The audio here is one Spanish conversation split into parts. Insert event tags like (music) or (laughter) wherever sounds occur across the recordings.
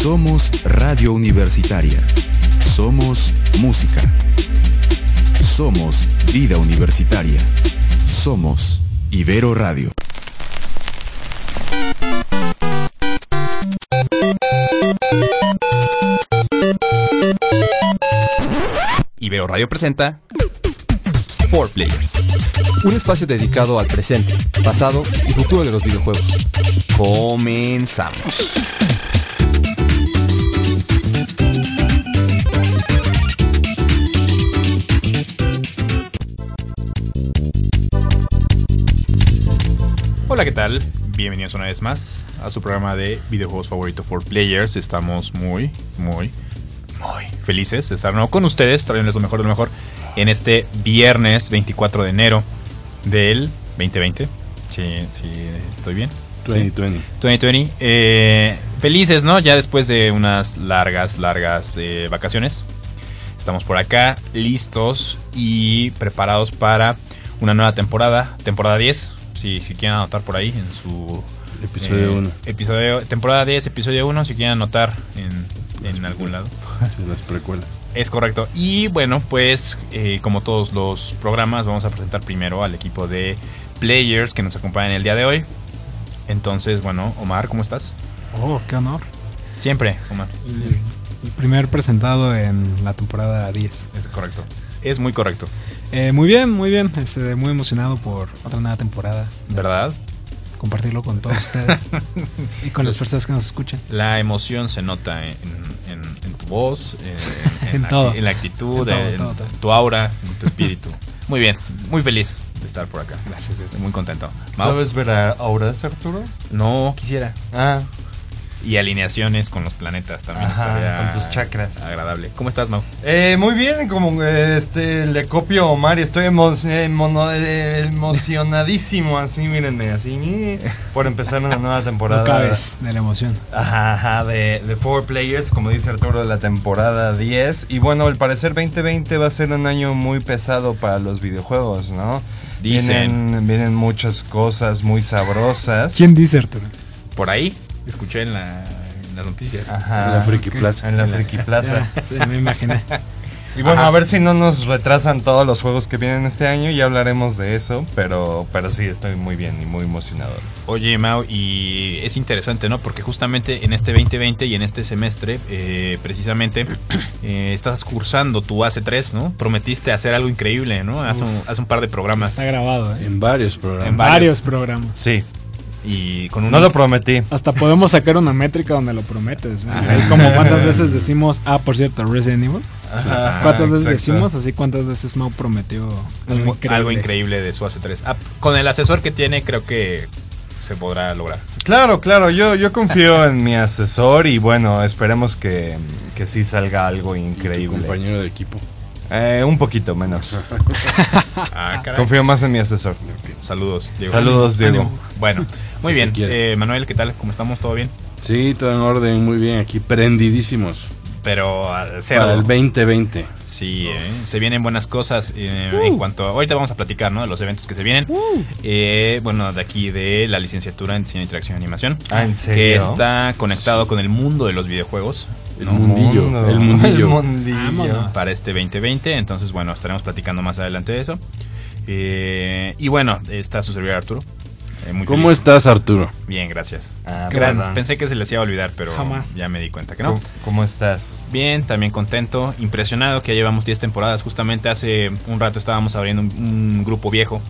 Somos Radio Universitaria. Somos música. Somos vida universitaria. Somos Ibero Radio. Ibero Radio presenta 4 Players, un espacio dedicado al presente, pasado y futuro de los videojuegos. Comenzamos. Hola, ¿qué tal? Bienvenidos una vez más a su programa de videojuegos favorito for players. Estamos muy, muy, muy felices de estar nuevo con ustedes, trayéndoles lo mejor de lo mejor en este viernes 24 de enero del 2020. Sí, sí, estoy bien. 2020. 2020. Eh, felices, ¿no? Ya después de unas largas, largas eh, vacaciones. Estamos por acá, listos y preparados para una nueva temporada, temporada 10. Si, si quieren anotar por ahí en su Episodio eh, 1. episodio, temporada 10, episodio 1, si quieren anotar en, en algún lado. (laughs) las precuelas. Es correcto. Y bueno, pues eh, como todos los programas, vamos a presentar primero al equipo de players que nos acompañan el día de hoy. Entonces, bueno, Omar, ¿cómo estás? Oh, qué honor. Siempre, Omar. El primer presentado en la temporada 10. Es correcto. Es muy correcto. Eh, muy bien, muy bien. Este, muy emocionado por otra nueva temporada. ¿Verdad? Compartirlo con todos ustedes (laughs) y con las personas que nos escuchan. La emoción se nota en, en- en tu voz, en, En la, todo. en la actitud, En todo, en todo, todo. tu aura, en tu espíritu. Muy bien, muy feliz de estar por acá. Gracias, Dios. Muy contento. Mau, ¿Sabes ver a auras, Arturo? No quisiera. Ah, Y alineaciones con los planetas también Ajá, estaría con tus chakras. Agradable. ¿Cómo estás, Mau? eh, muy bien, como eh, este le copio a Omar y estoy emo- eh, emocionadísimo, así, mírenme, así, por empezar una nueva temporada. (laughs) No cabes de la emoción. Ajá, ajá, de, de Four Players, como dice Arturo, de la temporada 10. Y bueno, al parecer 2020 va a ser un año muy pesado para los videojuegos, ¿no? Dicen. Vienen, vienen muchas cosas muy sabrosas. ¿Quién dice, Arturo? Por ahí escuché en, la- en las noticias. Ajá. En la Friki. Plaza. En la Friki Plaza. Ya, (laughs) sí, me imaginé. Y bueno, Ajá. a ver si no nos retrasan todos los juegos que vienen este año, ya hablaremos de eso, pero, pero sí, estoy muy bien y muy emocionado. Oye, Mau, y es interesante, ¿no? Porque justamente en este 2020 y en este semestre, eh, precisamente, (clears throat) eh, estás cursando tu AC3, ¿no? Prometiste hacer algo increíble, ¿no? Hace un, hace un par de programas. Está grabado, ¿eh? En varios programas. En Varios, varios. programas. Sí, Y con un... no lo prometí. Hasta podemos sacar una métrica donde lo prometes. ¿eh? Ahí como cuántas (laughs) veces decimos, ah, por cierto, Resident Evil. Ajá, ¿Cuántas veces exacto. decimos? Así cuántas veces Mau prometió algo, algo increíble de su AC3. Ah, con el asesor que tiene, creo que se podrá lograr. Claro, claro, yo, yo confío en mi asesor y bueno, esperemos que, que sí salga algo Tu increíble. compañero de equipo. Eh, un poquito menos. (laughs) Ah, caray. Confío más en mi asesor. Saludos, Diego. Saludos, Diego. Ánimo. Bueno, muy bien. Eh, Manuel, ¿qué tal? ¿Cómo estamos? ¿Todo bien? Sí, todo en orden, muy bien. Aquí prendidísimos. Pero al Para cerdo. el 2020. Sí, eh, se vienen buenas cosas eh, en cuanto a... Ahorita vamos a platicar, ¿no? De los eventos que se vienen. Eh, bueno, de aquí de la licenciatura en Diseño, Interacción y Animación. Ah, ¿en Que serio? está conectado con el mundo de los videojuegos. El ¿no? mundillo. Mundo. El mundillo. (laughs) El mundillo. Vámonos. Para este 2020. Entonces, bueno, estaremos platicando más adelante de eso. Eh, y bueno, está su servidor Arturo. Eh, muy ¿Cómo feliz. estás, Arturo? Bien, gracias. Ah, Gran- pensé que se les iba a olvidar, pero Jamás. ya me di cuenta que no. ¿Cómo, cómo estás? Bien, también contento, impresionado que ya llevamos 10 temporadas. Justamente hace un rato estábamos abriendo un, un grupo viejo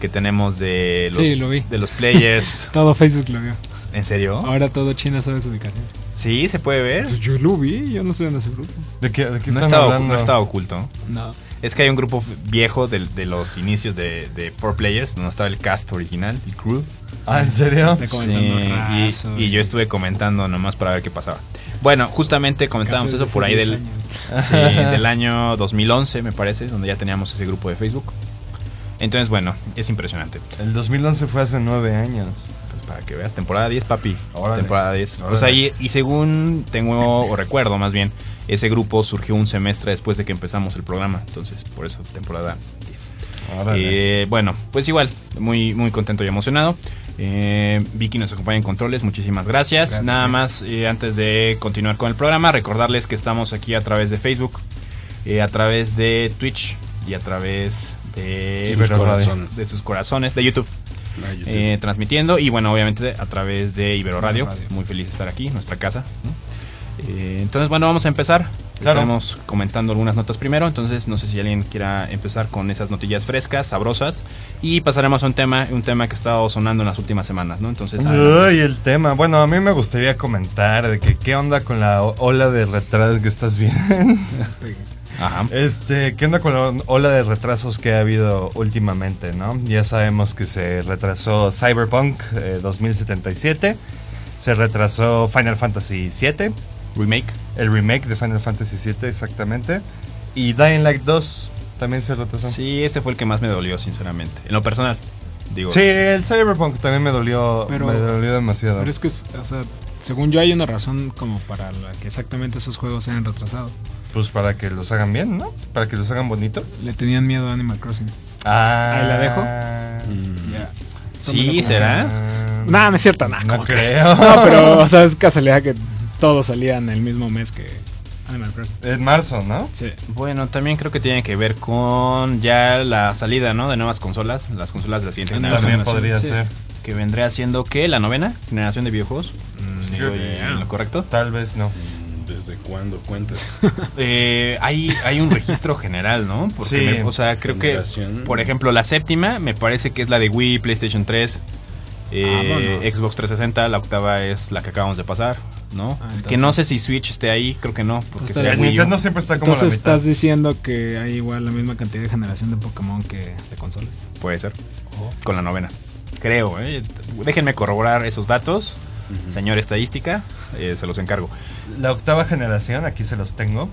que tenemos de los, Sí, lo vi. de los players. (laughs) Todo Facebook lo vio. ¿En serio? Ahora todo China sabe su ubicación. Sí, se puede ver. Pues yo lo vi, yo no estoy en ese grupo. ¿De qué, de qué No están estaba, hablando? no estaba oculto. No. Es que hay un grupo viejo de, de los inicios de, de Four Players, donde estaba el cast original, el crew. Ah, ¿en serio? Sí, y, y yo estuve comentando nomás para ver qué pasaba. Bueno, justamente comentábamos eso por ahí del, 10 (laughs) Sí, del año 2011, me parece, donde ya teníamos ese grupo de Facebook. Entonces, bueno, es impresionante. El 2011 fue hace nueve años. Pues para que veas, temporada 10, papi. Órale. Temporada 10. Pues Órale. ahí, y según tengo, o recuerdo más bien, ese grupo surgió un semestre después de que empezamos el programa. Entonces, por eso, temporada 10. Órale. Eh, bueno, pues igual, muy, muy contento y emocionado. Eh, Vicky nos acompaña en controles, muchísimas gracias. Gracias, Nada más, eh, antes de continuar con el programa, recordarles que estamos aquí a través de Facebook, eh, a través de Twitch y a través de, Sus corazones. de sus corazones, de YouTube. Ah, eh, transmitiendo y bueno, obviamente a través de Ibero Radio. Radio. Muy feliz de estar aquí, nuestra casa. ¿no? Eh, entonces, bueno, vamos a empezar. Claro. Estamos comentando algunas notas primero, entonces no sé si alguien quiera empezar con esas notillas frescas, sabrosas, y pasaremos a un tema, un tema que ha estado sonando en las últimas semanas, ¿no? Entonces, el tema. Bueno, a mí me gustaría comentar de que qué onda con la ola de retrasos que estás viendo. (laughs) Ajá. Este, ¿qué onda con la ola de retrasos que ha habido últimamente, no? Ya sabemos que se retrasó Cyberpunk eh, 2077, se retrasó Final Fantasy VII, Remake. el remake de Final Fantasy VII exactamente, y Dying Light 2 también se retrasó. Sí, ese fue el que más me dolió, sinceramente. En lo personal, digo. Sí, el Cyberpunk también me dolió, Pero- me dolió demasiado. Pero es que, o sea, según yo hay una razón como para la que exactamente esos juegos se hayan retrasado. Pues para que los hagan bien, ¿no? Para que los hagan bonito. Le tenían miedo a Animal Crossing. Ah, Ahí la dejo. Mm. Ya. Sí, ¿será? Ah, Nah, no es cierto, nada. No creo. No, pero, o sea, es casualidad que todos salían el mismo mes que Animal Crossing. En marzo, ¿no? Sí. Bueno, también creo que tiene que ver con ya la salida, ¿no? De nuevas consolas, las consolas de la siguiente También generación. También podría sí. ser. Que vendría siendo, ¿qué? ¿La novena generación de videojuegos? Mm, ¿Sí yo- voy en lo correcto? Tal vez no. ¿Desde cuándo cuentas? (laughs) Eh, hay, hay un registro general, ¿no? Porque, Sí. me- o sea, creo que, por ejemplo, la séptima me parece que es la de Wii, PlayStation 3, eh, Vámonos. Xbox 360, la octava es la que acabamos de pasar, ¿no? Ah, que no sé si Switch esté ahí, creo que no, porque El. Nintendo siempre está como Entonces la mitad. estás diciendo que hay igual la misma cantidad de generación de Pokémon que de consolas. Puede ser. Con la novena. Creo, ¿eh? Déjenme corroborar esos datos. Señor estadística, eh, se los encargo. La octava generación, aquí se los tengo,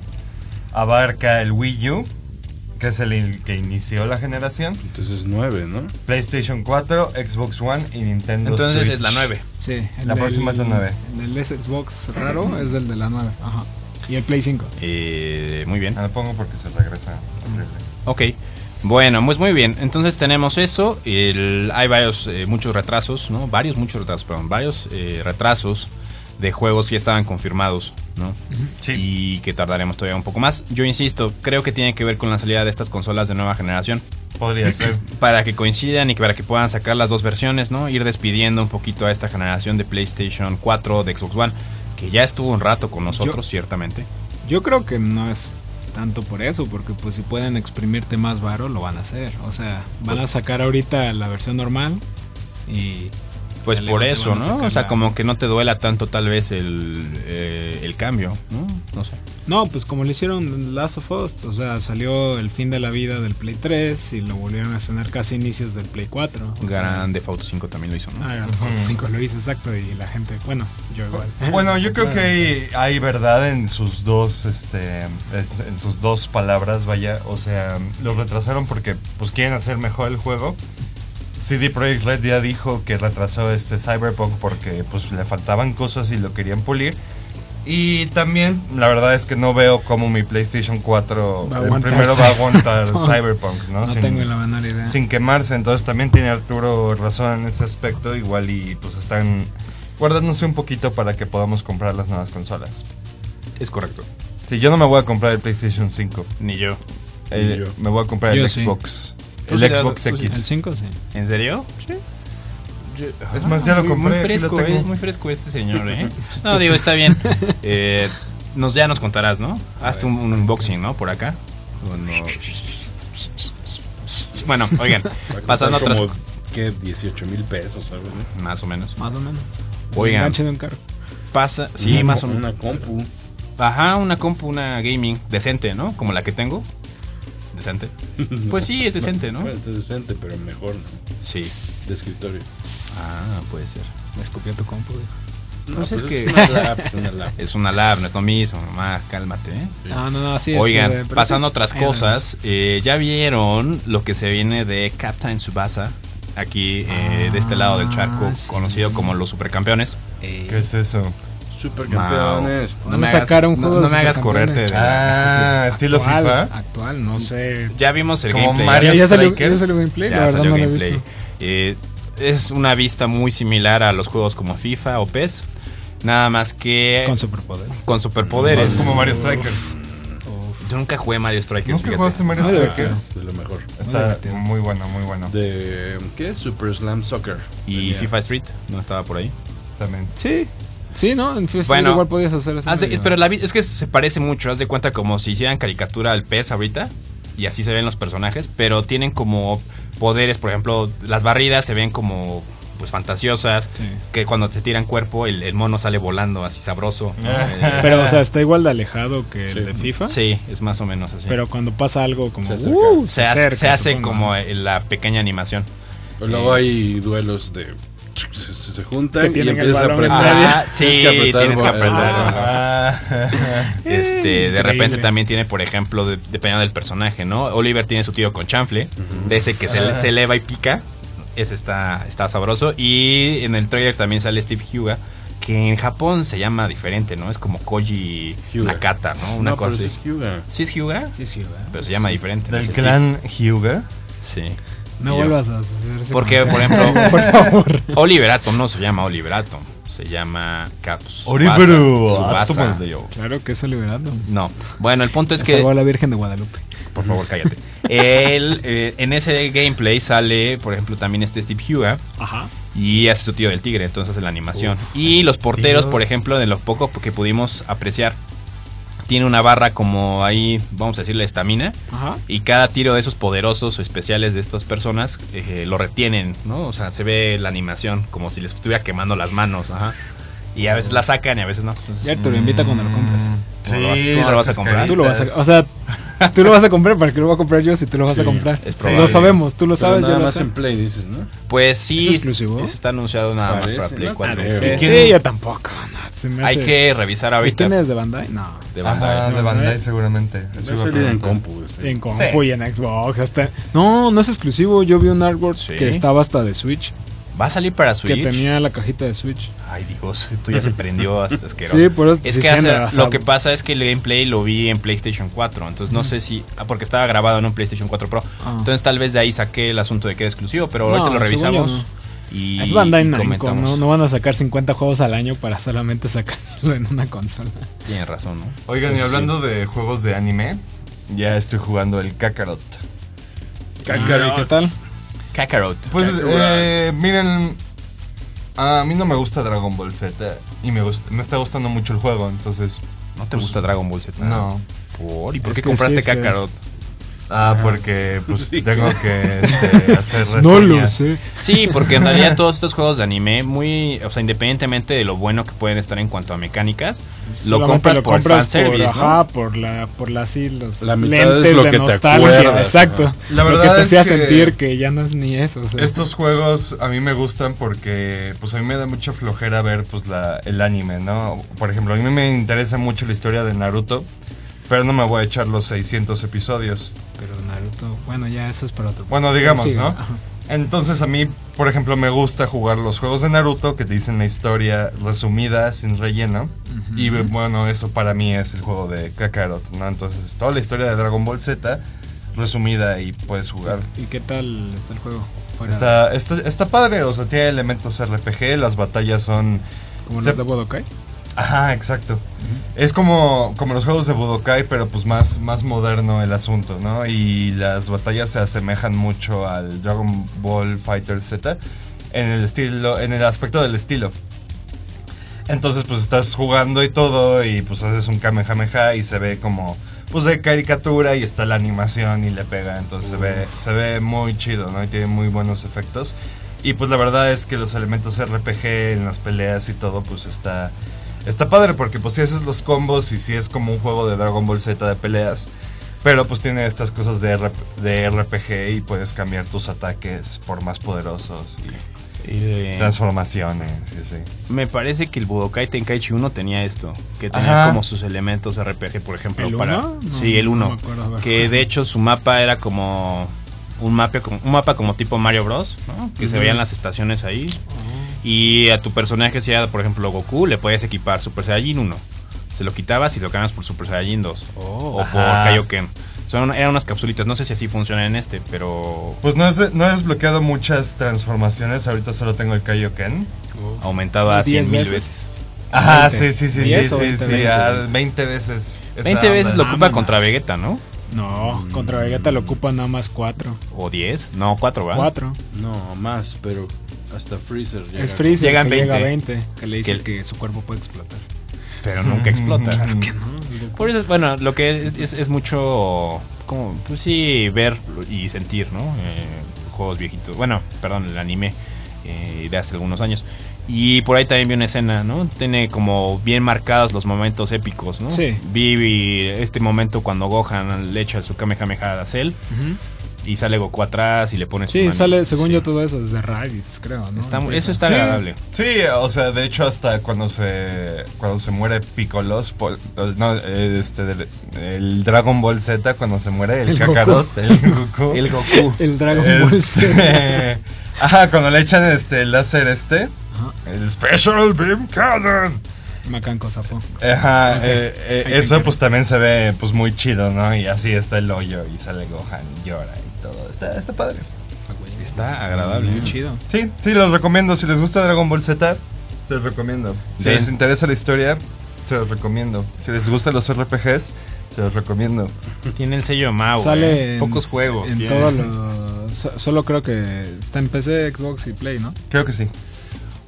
abarca el Wii U, que es el in- que inició la generación, Entonces nueve, ¿no? PlayStation 4, Xbox One y Nintendo Entonces Switch. es la 9. Sí. el La próxima es la nueve. El del Xbox raro es el de la 9. Ajá. Y el Play 5. Eh, muy bien. Ah, lo pongo porque se regresa. horrible. Ok. Bueno, pues muy bien. Entonces tenemos eso. El- hay varios, eh, muchos retrasos, ¿no? Varios, muchos retrasos, perdón. Varios eh, retrasos de juegos que ya estaban confirmados, ¿no? Sí. Y que tardaremos todavía un poco más. Yo insisto, creo que tiene que ver con la salida de estas consolas de nueva generación. Podría (clears throat) ser. para que coincidan y para que puedan sacar las dos versiones, ¿no? Ir despidiendo un poquito a esta generación de PlayStation 4, de Xbox One, que ya estuvo un rato con nosotros, ciertamente. Yo creo que no es tanto por eso, porque pues si pueden exprimirte más varo, lo van a hacer. O sea, van a sacar ahorita la versión normal y... Pues por eso, ¿no? O sea, como que no te duela tanto tal vez el, eh, el cambio, ¿no? No sé. No, pues como lo hicieron Last of Us, o sea, salió el fin de la vida del Play 3 y lo volvieron a estrenar casi inicios del Play 4. o sea, Grand Theft Auto 5 también lo hizo, ¿no? Ah, Grand Theft Auto 5 lo hizo, exacto, y la gente, bueno, yo igual. (laughs) Bueno, yo creo que hay, hay verdad en sus dos, este, en sus dos palabras, vaya, o sea, lo retrasaron porque, pues, quieren hacer mejor el juego. CD Projekt Red ya dijo que retrasó este Cyberpunk porque, pues, le faltaban cosas y lo querían pulir. Y también, la verdad es que no veo cómo mi PlayStation 4 Va a el aguantar primero va a aguantar (laughs) Cyberpunk, ¿no? No Sin- tengo la menor idea. sin quemarse. Entonces también tiene Arturo razón en ese aspecto. Igual y pues están guardándose un poquito para que podamos comprar las nuevas consolas. Es correcto. Sí, yo no me voy a comprar el PlayStation 5. Ni yo. Eh, yo. me voy a comprar Yo el sí. Xbox. El sí das- Xbox sí- El X. 5 sí. ¿En serio? Sí. Es más, ya lo muy- compré, Muy fresco, lo eh, muy fresco este señor, ¿eh? (laughs) No, digo, está bien. (laughs) Eh, nos, ya nos contarás, ¿no? Hazte un, un unboxing, ¿no? Por acá. Bueno, bueno oigan, pasando a otras... como, ¿Qué? 18 mil pesos o algo así. Más o menos. Más o menos. Oigan. De un carro. Pasa... Sí, Una más o menos. Una compu. Ajá, una compu, una gaming decente, ¿no? Como la que tengo. Decente. (laughs) Pues sí, es decente, ¿no? Bueno, es decente, pero mejor, ¿no? Sí. De escritorio. Ah, puede ser. Me escopió tu compu. güey. No, Pues es pues que- es una lap, es una lap. (laughs) Es una lab, no es lo mismo, mamá, cálmate, ¿eh? No, no, no, sí. Oigan, pasando a sí. otras cosas, eh, ya vieron lo que se viene de Captain Subasa, aquí eh, de este lado del charco, Ah, sí. conocido como los supercampeones. ¿Qué es eso? Supercampeones. No me hagas, sacar un no- juego no de me hagas correrte. de la- Ah, estilo Actual, FIFA. Actual, no sé. Ya vimos el Como gameplay. Mario ya, salió, Strikers. ya salió gameplay, Ya la verdad salió no lo he gameplay. visto. Eh, es una vista muy similar a los juegos como FIFA o PES. Nada más que Con superpoder. con superpoderes. Es como Mario Strikers. Yo nunca jugué Mario Strikers, ¿Nunca fíjate. jugaste Mario Strikers? De lo mejor. Está muy bueno, muy bueno. De. ¿Qué? Super Slam Soccer. Y Tenía. FIFA Street, no estaba por ahí. También. Sí. Sí, ¿no? En Bueno, igual podías hacer eso. Pero la es que se parece mucho, haz de cuenta como si hicieran caricatura al pez ahorita. Y así se ven los personajes, pero tienen como poderes, por ejemplo, las barridas se ven como pues fantasiosas, Sí. que cuando se tiran cuerpo el, el mono sale volando así sabroso. ¿no? Eh, Pero, o sea, está igual de alejado que Sí. el de FIFA. sí, es más o menos así. Pero cuando pasa algo como. Se acerca. uh, se, hace, acerca, se hace supongo. como eh, la pequeña animación. Luego hay duelos de. Se, se- se juntan Que y empiezas a apretar. Ah, sí, Tienes tienes que el bo- el apretar. botón. Ah. Este, de repente también tiene, por ejemplo, de- dependiendo del personaje, ¿no? Oliver tiene su tiro con chanfle, de ese que se, Ah. se eleva y pica. Ese está, está sabroso. Y en el trailer también sale Steve Hyuga, que en Japón se llama diferente, ¿no? Es como Koji Hyuga. Nakata, ¿no? Una No, cosa pero así. es Hyuga. ¿Sí es Hyuga? Sí, sí, ¿verdad? Pero se llama diferente. ¿no? Del Es Steve. clan Hyuga. Sí. No vuelvas a ese Porque, por ejemplo, (laughs) por favor. Oliver Atom no se llama Oliver Atom. Se llama Caps. Subasa. Claro que es liberando. No. Bueno, el punto es que... Salvó a la Virgen de Guadalupe. Por favor, cállate. Él, eh, en ese gameplay sale, por ejemplo, también este Steve Huga Ajá. y hace su tío del tigre, entonces hace la animación. y los porteros, tío. por ejemplo, de lo poco que pudimos apreciar, tiene una barra como ahí, vamos a decirle, estamina. Ajá. Y cada tiro de esos poderosos o especiales de estas personas eh, lo retienen, ¿no? O sea, se ve la animación como si les estuviera quemando las manos, ajá. Y a veces la sacan y a veces no. Entonces, Ya te lo invita cuando lo compres. ¿Cómo lo vas- Sí, tú no lo vas a comprar? Tú lo vas a, o sea, (laughs) tú lo vas a comprar para que lo voy a comprar yo si tú lo vas a comprar. es lo sabemos, tú lo Pero sabes, nada yo lo más sé. en Play, dices, ¿no? Pues sí, ¿Es exclusivo? está anunciado nada más Parece, para Play ¿no? 4. Parece. Sí, ¿Quién- sí, yo tampoco. no, se me Hay que revisar ¿Y ahorita. quién es de Bandai? No. de Bandai. Ajá, de Bandai ¿eh? seguramente. Eso Va a en compu. En compu Sí. y en Xbox. Hasta... No, no es exclusivo. Yo vi un artwork Sí. que estaba hasta de Switch. Va a salir para Switch. Que tenía la cajita de Switch. Ay, Dios, esto ya se prendió (laughs) hasta asqueroso. Sí, por eso Es que hace- lo que pasa es que el gameplay lo vi en PlayStation 4, entonces no sé si ah, porque estaba grabado en un PlayStation 4 Pro. Ah. Entonces tal vez de ahí saqué el asunto de que era exclusivo, pero No, ahorita lo revisamos yo y, es Bandai Namco, comentamos. ¿no? No van a sacar 50 juegos al año para solamente sacarlo en una consola. Tienes razón, ¿no? Oigan, y sí. hablando de juegos de anime, ya estoy jugando el Kakarot. Ah, ¿Qué tal? Kakarot. Pues, Kakarot. eh, miren, a mí no me gusta Dragon Ball Z y me, gusta, me está gustando mucho el juego, entonces... ¿No te pues, gusta Dragon Ball Z? No. ¿Por? ¿Y por Es qué compraste Kakarot? Ah, Ajá. porque pues Sí. tengo que este, (laughs) hacer reseñas. No lo sé. Sí, porque en realidad todos estos juegos de anime, muy, o sea, independientemente de lo bueno que pueden estar en cuanto a mecánicas, lo compras lo por compras fanservice, por, ¿no? ajá, por la, por la, sí, los La mitad lentes es lo de que te acuerdas, Exacto. La lo verdad que te es hacía que sentir que ya no es ni eso. o sea. Estos juegos a mí me gustan porque pues a mí me da mucha flojera ver pues la, el anime, ¿no? Por ejemplo, a mí me interesa mucho la historia de Naruto, pero no me voy a echar los 600 episodios. Pero Naruto, bueno, ya eso es para otro. Bueno, digamos, Sí, ¿no? ajá. Entonces a mí, por ejemplo, me gusta jugar los juegos de Naruto que te dicen la historia resumida, sin relleno. Y bueno, eso para mí es el juego de Kakarot, ¿no? Entonces toda la historia de Dragon Ball Z resumida y puedes jugar. ¿Y qué tal está el juego? Fuera- Está, está, está padre, o sea, tiene elementos RPG, las batallas son... como se- los de. Ajá, exacto. Es como, como los juegos de Budokai, pero pues más, más moderno el asunto, ¿no? Y las batallas se asemejan mucho al Dragon Ball Fighter Z en el estilo, en el aspecto del estilo. Entonces, pues estás jugando y todo, y pues haces un Kamehameha y se ve como, pues de caricatura y está la animación y le pega. Entonces se ve, se ve muy chido, ¿no? Y tiene muy buenos efectos. Y pues la verdad es que los elementos RPG en las peleas y todo, pues está, está padre porque pues si haces los combos y si es como un juego de Dragon Ball Z de peleas. Pero pues tiene estas cosas de, de RPG y puedes cambiar tus ataques por más poderosos y Y de- transformaciones y así. Me parece que el Budokai Tenkaichi 1 tenía esto, que tenía Ajá. como sus elementos RPG, por ejemplo, ¿El para uno? No, Sí, el no 1, me acuerdo haber que de hecho su mapa era como un mapa como un mapa como tipo Mario Bros, ¿no? Que se veían las estaciones ahí y a tu personaje si era, por ejemplo, Goku, le podías equipar Super Saiyajin 1. Se lo quitabas y lo cambias por Super Saiyajin 2 o por. Kaioken. Son, eran unas capsulitas, no sé si así funciona en este, pero Pues no, es, no he desbloqueado muchas transformaciones. Ahorita solo tengo el Kaioken. aumentaba a 100 10 mil veces. veces. Ajá, 20. sí, sí, sí, sí, 10 o sí, 20 sí, veces. ah, 20 veces. Esa 20 veces lo ocupa Vámonos. contra Vegeta, ¿no? No, contra Vegeta lo ocupa nada más 4. O 10, no, 4, ¿va? 4. No, más, pero hasta Freezer llega. Es Freezer Llegan que llega a 20. 20. Que le dice Que- que, su cuerpo puede explotar. Pero nunca (laughs) explota. Claro que no. Por eso, bueno, lo que es, es, es mucho, como, pues sí, ver y sentir, ¿no? Eh, juegos viejitos. Bueno, perdón, el anime eh, de hace algunos años. Y por ahí también vi una escena, ¿no? Tiene como bien marcados los momentos épicos, ¿no? Sí. Vi, vi este momento cuando Gohan le echa su Kamehameha a Cell y sale Goku atrás y le pone su Sí, sale, según Sí. yo, todo eso desde Raditz, creo, ¿no? Está eso está Sí, agradable. Sí, o sea, de hecho hasta cuando se cuando se muere Piccolos, Pol- no, este el Dragon Ball Z cuando se muere el, El Kakarot, el (laughs) Goku. El Goku. El Dragon Ball Este, Z. (laughs) Ajá, cuando le echan este el láser este, Ajá. el Special Beam Cannon. Macanco Sapo. Ajá, eh, eh, eso pues también se ve pues muy chido, ¿no? Y así está el hoyo y sale Gohan y llora y todo. Está, está padre. Está agradable. Muy chido. Sí, sí, los recomiendo. Si les gusta Dragon Ball Z, se los recomiendo. Si Sí. les interesa la historia, se los recomiendo. Si les gustan los RPGs, se los recomiendo. Tiene el sello. Sale eh. en- Pocos juegos. En todos los... so- Solo creo que está en PC, Xbox y Play, ¿no? Creo que sí.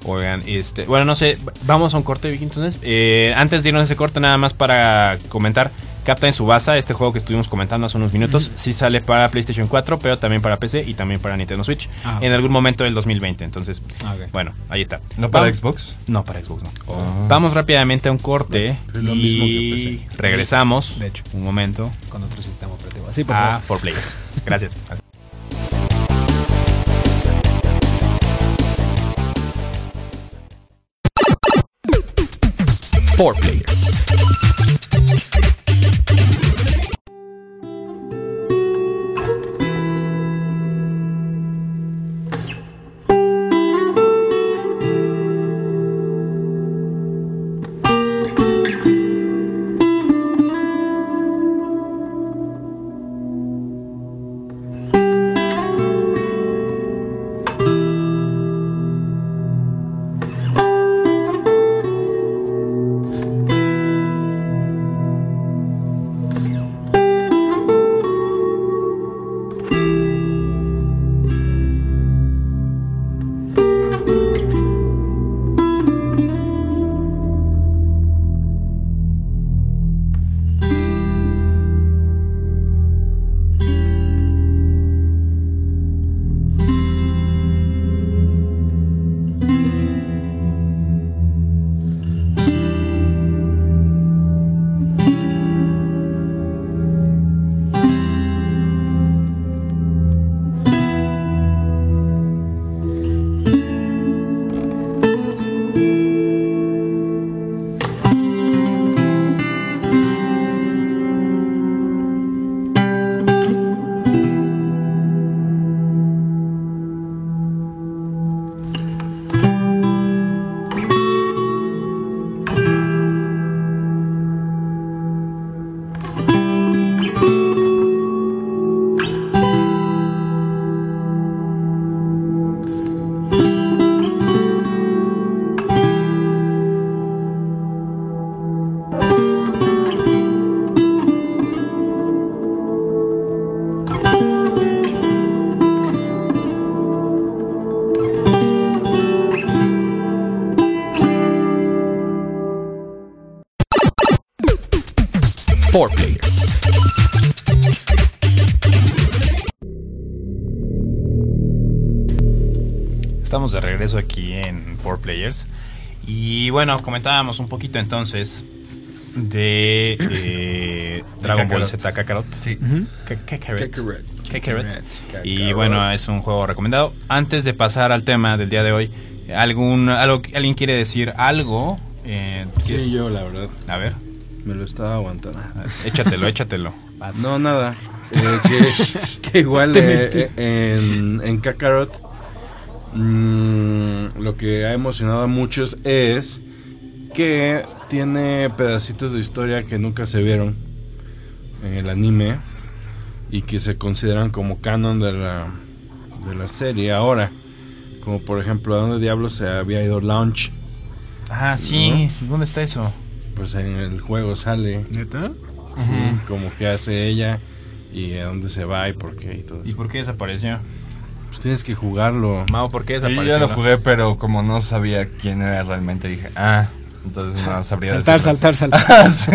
Oigan, este, bueno, no sé, vamos a un corte, Vicky, entonces. Eh, antes de irnos a ese corte, nada más para comentar, Captain Subasa, este juego que estuvimos comentando hace unos minutos, sí sale para PlayStation 4, pero también para PC y también para Nintendo Switch, Ah, en algún momento del 2020. Entonces, Ah, bueno, ahí está. ¿No para Vamos- Xbox? No, para Xbox no. Oh. Vamos rápidamente a un corte lo mismo que y PC. regresamos, De hecho. un momento, Con otro sistema operativo. Así, por a favor. 4Players. Gracias. (laughs) Four Players. En 4Players. Y bueno, comentábamos un poquito entonces de eh, Dragon Ball. Z Kakarot. Sí. Y bueno, es un juego recomendado. Antes de pasar al tema del día de hoy, algún algo ¿alguien quiere decir algo? Eh. Sí, yo, la verdad, A ver, me lo estaba aguantando. échatelo, échatelo. No, nada. Eh, que, que igual eh, eh, en, en Kakarot mm, lo que ha emocionado a muchos es que tiene pedacitos de historia que nunca se vieron en el anime. y que se consideran como canon de la, de la serie ahora. Como por ejemplo, ¿a dónde diablos se había ido Launch? Ah, sí. ¿Dónde está eso? Pues en el juego sale. ¿Neta? Sí, como que hace ella y a dónde se va y por qué y todo. ¿Y por qué desapareció? Pues tienes que jugarlo. Mao, ¿por qué Yo desapareció? ya lo jugué, pero como no sabía quién era realmente, dije, ah, entonces no sabría Saltar, decirlo. saltar, (laughs) saltar. Ah, sí.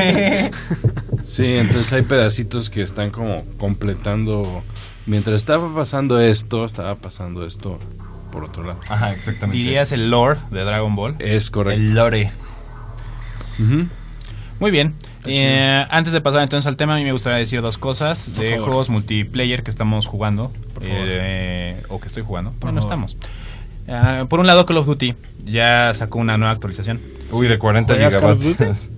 Sí, entonces hay pedacitos que están como completando. Mientras estaba pasando esto, estaba pasando esto por otro lado. Ajá, exactamente. ¿Dirías el lore de Dragon Ball? Es correcto. el lore. Ujú. Muy bien. Eh, antes de pasar entonces al tema, a mí me gustaría decir dos cosas de favor. juegos multiplayer que estamos jugando. Por favor. eh, o que estoy jugando. Por bueno, favor. estamos. Ah, por un lado, Call of Duty ya sacó una nueva actualización. Uy, de 40 ¿Juegas Call of gigabytes. (laughs)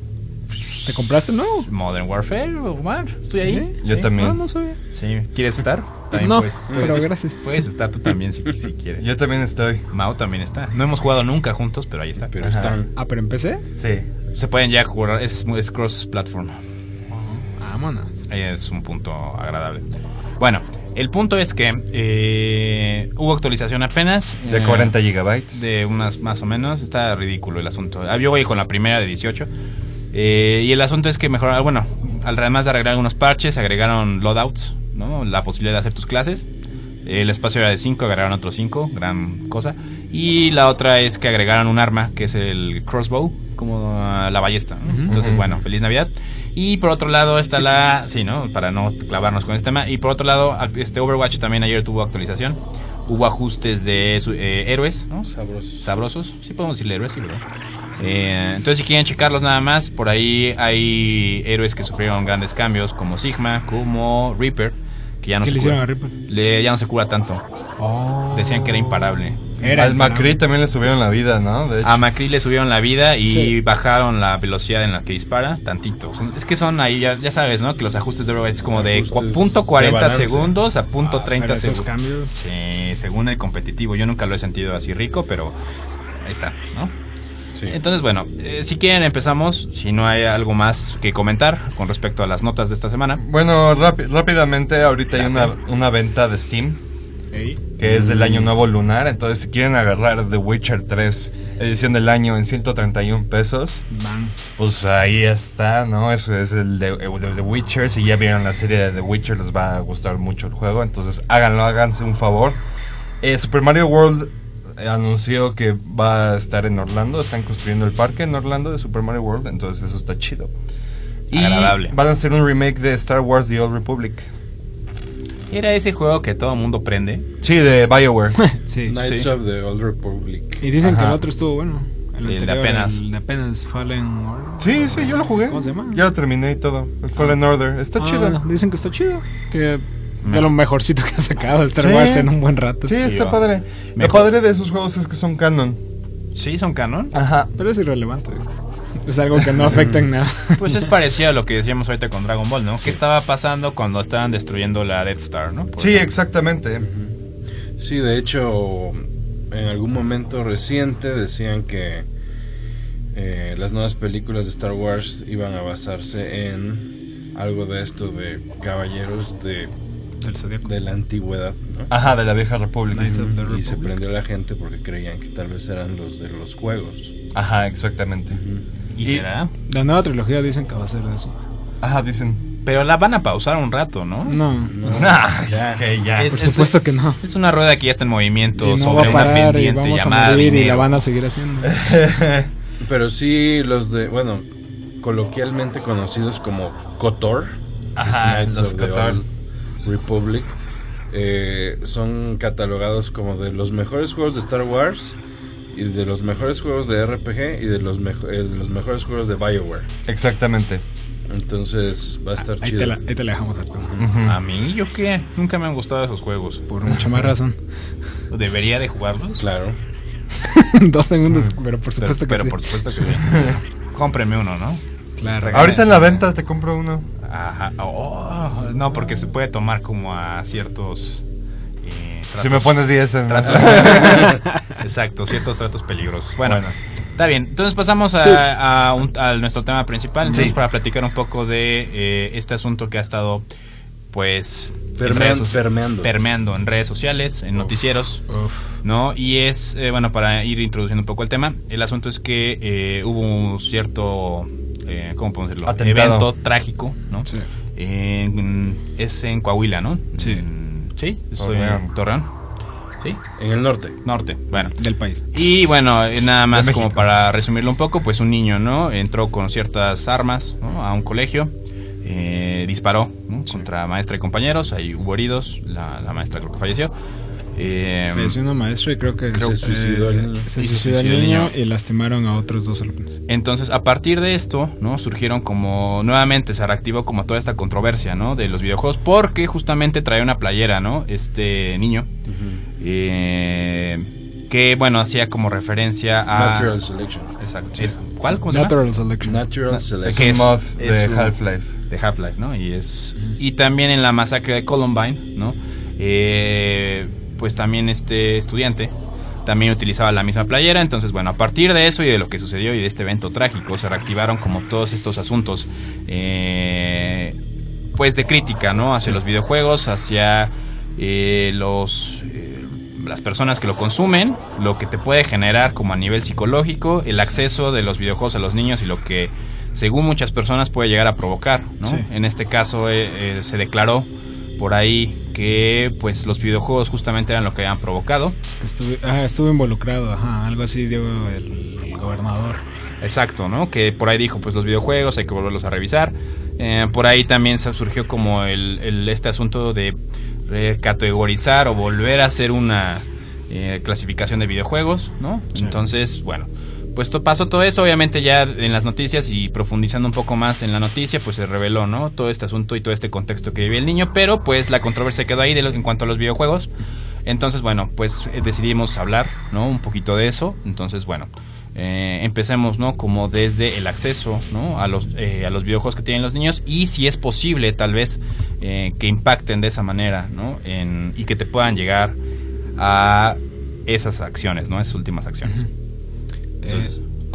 ¿Te compraste no? Modern Warfare, Omar. Estoy ¿Sí? ahí. Yo también. No, no sabía. Sí. ¿Quieres estar? También No, puedes, pero puedes- gracias. Puedes estar tú también si, si quieres. Yo también estoy. Mao también está. No hemos jugado nunca juntos, pero ahí está. Pero Ajá. están. Ah, pero empecé. Sí. Se pueden ya jugar, es, es cross-platform. Vámonos. Ahí es un punto agradable. Bueno, el punto es que eh, hubo actualización apenas. De eh, 40 gigabytes. De unas más o menos. Está ridículo el asunto. Ah, Yo voy con la primera de 18. Eh, y el asunto es que mejoraron, bueno, además de agregar algunos parches, agregaron loadouts, ¿no? La posibilidad de hacer tus clases. El espacio era de 5, agregaron otros 5, gran cosa. Y la otra es que agregaron un arma, que es el crossbow, como la ballesta. Entonces, bueno, feliz Navidad. Y por otro lado está la... Sí, ¿no? Para no clavarnos con este tema. Y por otro lado, este Overwatch también ayer tuvo actualización. Hubo ajustes de eh, héroes, ¿no? Sabrosos. sabrosos. Sí podemos decirle héroes, sí, ¿verdad? Eh, entonces, si quieren checarlos nada más, por ahí hay héroes que sufrieron grandes cambios, como Sigma, como Reaper, que ya no ¿Qué se le hicieron a cura. Reaper? Le- ya no se cura tanto. Decían que era imparable. Era Al. Macri también le subieron la vida, ¿no? De hecho. A Macri le subieron la vida y Sí. bajaron la velocidad en la que dispara tantito. Es que son ahí, ya, ya sabes, ¿no? Que los ajustes de Overwatch es como de punto de 40 balance. segundos a punto Ah, 30 pero esos segundos. cambios. Sí, según el competitivo. Yo nunca lo he sentido así rico, pero ahí está, ¿no? Sí. Entonces, bueno, eh, si quieren empezamos, si no hay algo más que comentar con respecto a las notas de esta semana. Bueno, rápi- rápidamente, ahorita hay una, una venta de Steam que es del año nuevo lunar. Entonces, si quieren agarrar The Witcher 3, edición del año en 131 pesos, pues ahí está, ¿no? Eso es el de, de The Witcher. Si ya vieron la serie de The Witcher, les va a gustar mucho el juego. Entonces, háganlo, háganse un favor. Eh, Super Mario World anunció que va a estar en Orlando. Están construyendo el parque en Orlando de Super Mario World. Entonces, eso está chido. Y Agradable. van a hacer un remake de Star Wars The Old Republic. Era ese juego que todo el mundo prende. Sí, de BioWare. (laughs) Sí. Knights Sí. of the Old Republic. Y dicen que el otro estuvo bueno. El de anterior, apenas. El de apenas Fallen Order. Sí, sí, yo lo jugué. ¿Cómo se llama? Ya lo terminé y todo. El Fallen Order. Está Ah, chido. dicen que está chido. Que Me- de lo mejorcito que ha sacado Star Sí. Wars en un buen rato. Sí, está padre. Lo Mejor. padre de esos juegos es que son canon. Sí, son canon. Ajá. Pero es irrelevante. Es algo que no afecta en nada. (laughs) Pues es parecido a lo que decíamos ahorita con Dragon Ball, ¿no? ¿Qué estaba pasando cuando estaban destruyendo la Death Star, no? Por Sí, ejemplo. exactamente. Sí, de hecho, en algún momento reciente decían que eh, las nuevas películas de Star Wars iban a basarse en algo de esto de caballeros de, Zodíaco. de la antigüedad, ¿no? Ajá, de la vieja república. Y se prendió la gente porque creían que tal vez eran los de los juegos. Ajá, exactamente. ¿Y Y- será? La nueva trilogía dicen que va a ser de eso. Ajá, dicen. Pero la van a pausar un rato, ¿no? No. Ah, (laughs) ya, que ya. Es- Por supuesto que no. Es una rueda que ya está en movimiento Y no sobre va a una parar y pendiente vamos a llamada morir y la van a seguir haciendo. (laughs) Pero sí, los de, bueno, coloquialmente conocidos como es Ajá, los. Old Republic, eh, son catalogados como de los mejores juegos de Star Wars y de los mejores juegos de RPG y de los, mejo- eh, de los mejores juegos de BioWare. Exactamente. Entonces va a estar Ahí chido. te, la, ahí te la dejamos, Arturo. A mí, ¿yo qué? Nunca me han gustado esos juegos. Por mucha más razón. ¿Debería de jugarlos? Claro. (laughs) Dos segundos, pero por Pero, supuesto que pero sí. por supuesto que sí. (laughs) Cómprenme uno, ¿no? Claro. Ahorita en la venta te compro uno. Ajá. Oh, no, porque se puede tomar como a ciertos... eh, Si me pones 10 en tratos- (laughs) Exacto, ciertos tratos peligrosos. Bueno, Bueno. está bien. Entonces pasamos a, Sí. a un- a nuestro tema principal. Entonces, Sí. para platicar un poco de eh, este asunto que ha estado pues en Permean- redes so- permeando. permeando en redes sociales, en noticieros, ¿no? Y es, eh, bueno, para ir introduciendo un poco el tema, el asunto es que eh, hubo un cierto, eh, ¿cómo podemos decirlo? Atentado. Evento trágico, ¿no? Sí. En- es en Coahuila, ¿no? Sí. Sí, estoy en Torreón. Sí, En el norte. norte. Bueno, Del país. y bueno, eh, nada más como para resumirlo un poco, pues un niño, ¿no? Entró con ciertas armas ¿no? a un colegio, eh, disparó ¿no? contra maestra y compañeros, ahí hubo heridos, la, la maestra creo que falleció. Eh, Falleció una maestra y creo que Se suicidó el niño. Se suicidó el niño niño. y lastimaron a otros dos alumnos. Entonces, a partir de esto, ¿no? Surgieron como, nuevamente se reactivó como toda esta controversia, ¿no? De los videojuegos, porque justamente trae una playera, ¿no? Este niño, eh, que, bueno, hacía como referencia a... Natural Selection. Exacto. ¿Cuál? ¿Cómo se llama? Natural Selection. Natural Na- Selection. Que es- mod de Half-Life. de Half-Life, ¿no? Y es y también en la masacre de Columbine, ¿no? Eh, pues también este estudiante también utilizaba la misma playera, entonces bueno, a partir de eso y de lo que sucedió y de este evento trágico se reactivaron como todos estos asuntos, eh, pues de crítica, ¿no? Hacia los videojuegos, hacia eh, los eh, las personas que lo consumen, lo que te puede generar como a nivel psicológico, el acceso de los videojuegos a los niños y lo que según muchas personas puede llegar a provocar, ¿no? Sí. En este caso eh, se declaró por ahí que pues los videojuegos justamente eran lo que habían provocado. Estuve, ah, estuvo involucrado, ajá, algo así dio el, el gobernador. Exacto, ¿no? Que por ahí dijo, pues los videojuegos hay que volverlos a revisar. Eh, por ahí también se surgió como el, el- este asunto de recategorizar o volver a hacer una eh, clasificación de videojuegos, ¿no? Sí. Entonces, bueno, pues pasó todo eso, obviamente ya en las noticias y profundizando un poco más en la noticia, pues se reveló, ¿no? Todo este asunto y todo este contexto que vivía el niño, pero pues la controversia quedó ahí de lo- en cuanto a los videojuegos. Entonces, bueno, pues eh, decidimos hablar, ¿no? Un poquito de eso. Entonces, bueno, eh, empecemos, ¿no? Como desde el acceso, ¿no? A los, eh, a los videojuegos que tienen los niños y si es posible, tal vez, eh, que impacten de esa manera, ¿no? En, y que te puedan llegar a esas acciones, ¿no? Esas últimas acciones. Eh,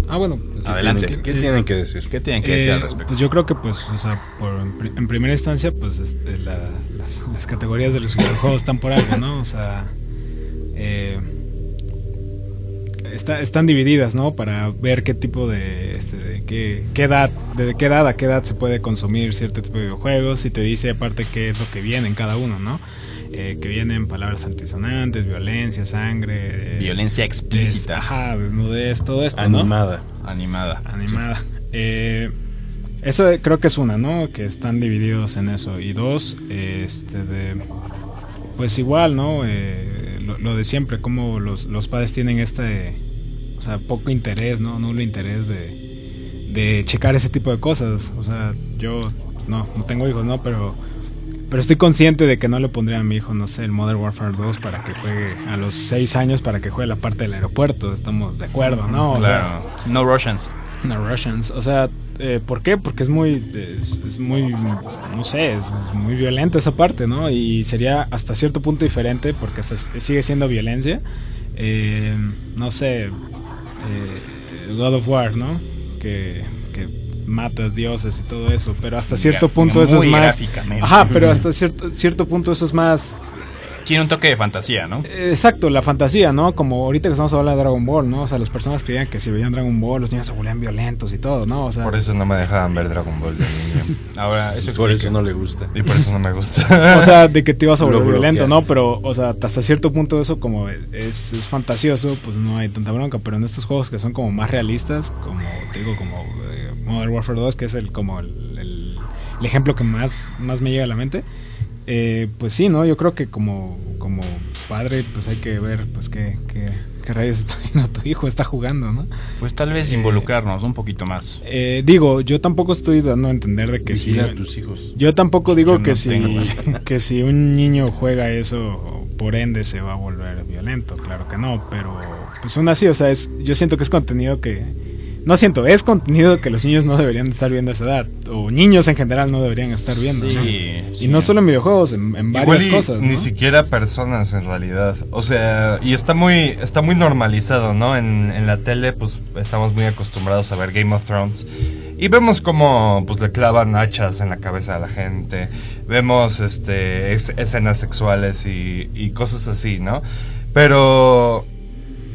ah, bueno. pues, Adelante. ¿Qué, qué Eh, tienen que decir? ¿Qué tienen que decir Eh, al respecto? Pues yo creo que, pues, o sea, por, en, pri- en primera instancia, pues este, la- las, las categorías de los videojuegos están por algo, ¿no? O sea, eh, está- están divididas, ¿no? Para ver qué tipo de, este, de qué, qué edad, desde qué edad a qué edad se puede consumir cierto tipo de videojuegos y te dice aparte qué es lo que viene en cada uno, ¿no? Eh, que vienen palabras antisonantes, violencia, sangre, eh, Violencia des- explícita, ajá, desnudez, todo esto, ¿no? Animada. animada. animada. Eh, eso eh, creo que es una, ¿no? Que están divididos en eso. Y dos, este de... Pues igual, ¿no? Eh, lo, lo de siempre, como los, los padres tienen este... O sea, poco interés, ¿no? Nulo interés de, de checar ese tipo de cosas. O sea, yo no, no tengo hijos, ¿no? Pero... Pero estoy consciente de que no le pondría a mi hijo, no sé, el Modern Warfare 2 para que juegue a los 6 años para que juegue la parte del aeropuerto. Estamos de acuerdo, ¿no? O sea, no Russians. No Russians. O sea, eh, ¿por qué? Porque es muy, es, es muy, no sé, es, muy violenta esa parte, ¿no? Y sería hasta cierto punto diferente porque hasta sigue siendo violencia. Eh, no sé, eh, God of War, ¿no? Que matas dioses y todo eso, pero hasta cierto punto eso es más... Ajá, pero hasta cierto, cierto punto eso es más Tiene un toque de fantasía, ¿no? Exacto, la fantasía, ¿no? Como ahorita que estamos hablando de Dragon Ball, ¿no? O sea, las personas creían que si veían Dragon Ball los niños se volvían violentos y todo, ¿no? O sea, Por eso no me dejaban ver Dragon Ball de niño. (laughs) Ahora, eso Por eso no le gusta. y por eso no me gusta. o sea, de que te ibas a Lo volver violento, ¿no? Pero, o sea, hasta cierto punto eso como es, es fantasioso, pues no hay tanta bronca. Pero en estos juegos que son como más realistas, como te digo, como eh, Modern Warfare 2, que es el como el, el- el ejemplo que más, más me llega a la mente, eh, pues sí, ¿no? Yo creo que como, como padre, pues hay que ver, pues qué, qué, qué rayos está viendo tu hijo, está jugando, ¿no? Pues tal vez Eh, involucrarnos un poquito más. Eh, digo, yo tampoco estoy dando a entender de que si... A tus hijos. Yo tampoco digo Yo no que si (laughs) que si un niño juega eso por ende se va a volver violento, claro que no, pero pues aún así, o sea, es yo siento que es contenido que no siento, es contenido que los niños no deberían estar viendo a esa edad. O niños en general no deberían estar viendo. Sí, ¿no? sí. Y no solo en videojuegos, en, en Igual varias y cosas. Ni siquiera personas en realidad. O sea, y está muy, está muy normalizado, ¿no? En, en la tele, pues estamos muy acostumbrados a ver Game of Thrones. Y vemos cómo pues le clavan hachas en la cabeza a la gente. Vemos este es- escenas sexuales y, y cosas así, ¿no? Pero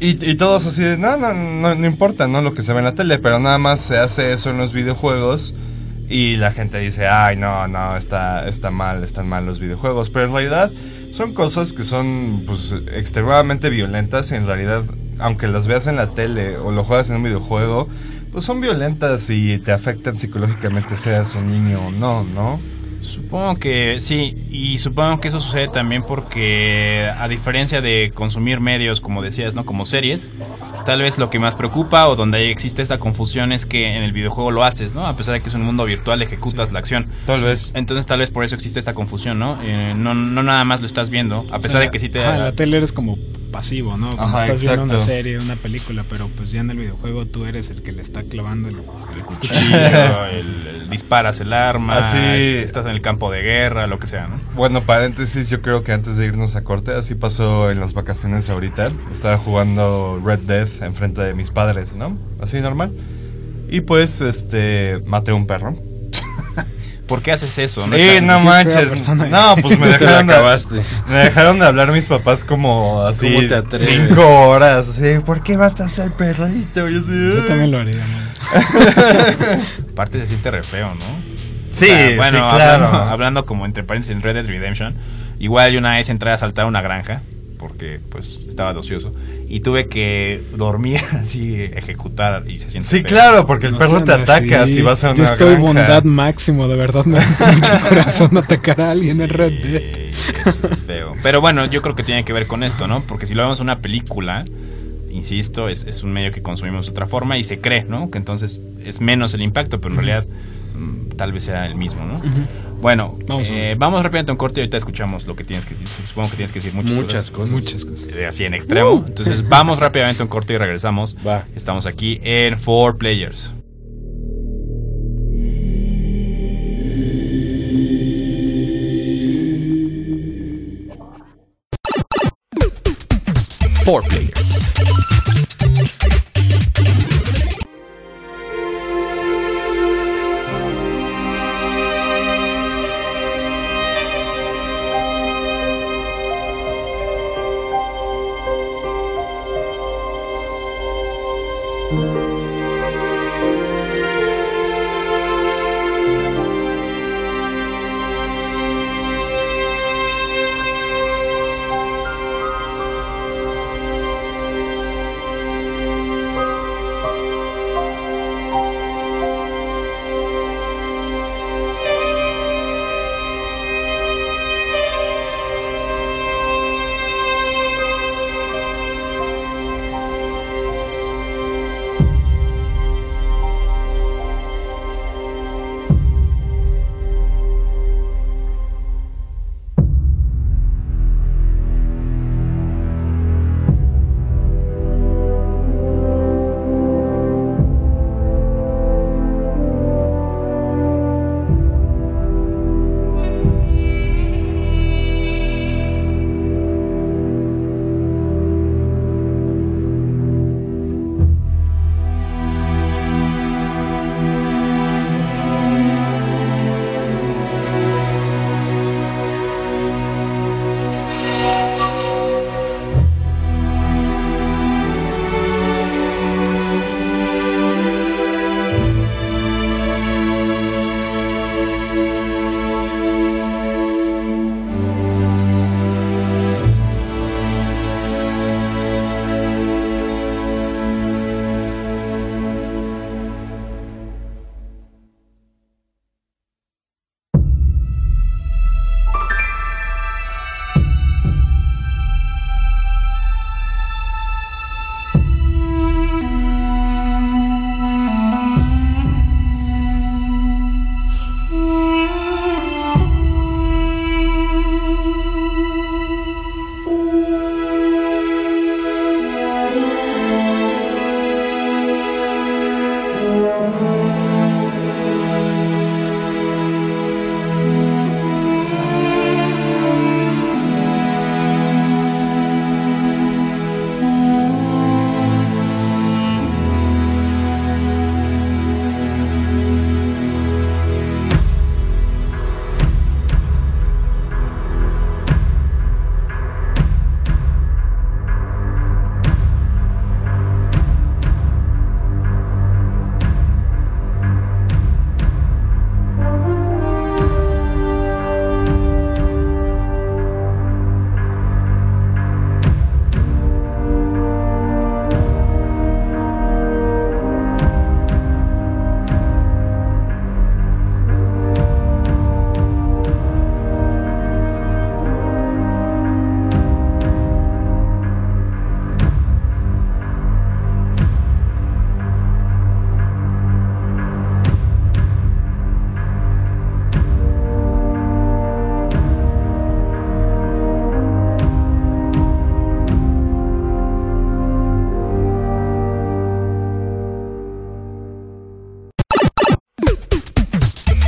y, y todos así de, no, no, no, no importa, ¿no? Lo que se ve en la tele, pero nada más se hace eso en los videojuegos y la gente dice, ay, no, no, está, está mal, están mal los videojuegos. Pero en realidad son cosas que son, pues, extremadamente violentas y en realidad, aunque las veas en la tele o lo juegas en un videojuego, pues son violentas y te afectan psicológicamente, seas un niño o no, ¿no? Supongo que sí, y supongo que eso sucede también porque a diferencia de consumir medios, como decías, ¿no? Como series, tal vez lo que más preocupa o donde existe esta confusión es que en el videojuego lo haces, ¿no? A pesar de que es un mundo virtual, ejecutas la acción. Tal vez. Entonces tal vez por eso existe esta confusión, ¿no? Eh, no, no nada más lo estás viendo, a pesar sea, de que sí te... En la tele eres como pasivo, ¿no? Cuando Ajá, estás viendo una serie, una película, pero pues ya en el videojuego tú eres el que le está clavando el, el cuchillo, (laughs) el, el disparas el arma, Así- estás en el campo de guerra, lo que sea, ¿no? Bueno, paréntesis, yo creo que antes de irnos a corte, así pasó en las vacaciones ahorita. Estaba jugando Red Dead enfrente de mis padres, ¿no? Así normal. Y pues, este, maté un perro. (laughs) ¿Por qué haces eso? Eh, no fea manches. persona No, pues me (laughs) dejaron de, me dejaron de hablar mis papás como así ¿Cómo te atreves? cinco horas. Así, ¿por qué matas al perrito? Y así, Yo "Ay". también lo haría, ¿no? (laughs) Aparte se siente re feo, ¿no? Sí, O sea, bueno, sí, claro. hablando, hablando como entre paréntesis en Red Dead Redemption, igual yo una vez entré a saltar una granja porque pues estaba ocioso y tuve que dormir (laughs) así, ejecutar y se siente Sí, feo. claro, porque el No perro te ataca así. si vas a una Yo estoy granja. bondad máximo, de verdad me mucho (laughs) corazón atacar a alguien en Red Dead. Sí, es, es feo. Pero bueno, yo creo que tiene que ver con esto, ¿no? Porque si lo vemos en una película, insisto, es, es un medio que consumimos de otra forma y se cree, ¿no? Que entonces es menos el impacto, pero en realidad mm, tal vez sea el mismo, ¿no? Bueno, Vamos eh, vamos rápidamente a un corte y ahorita escuchamos lo que tienes que decir. Supongo que tienes que decir muchas, Muchas cosas. Muchas cosas. Eh, Así en extremo. Entonces vamos rápidamente a un corte y regresamos. Va. Estamos aquí en Four Players. Four players.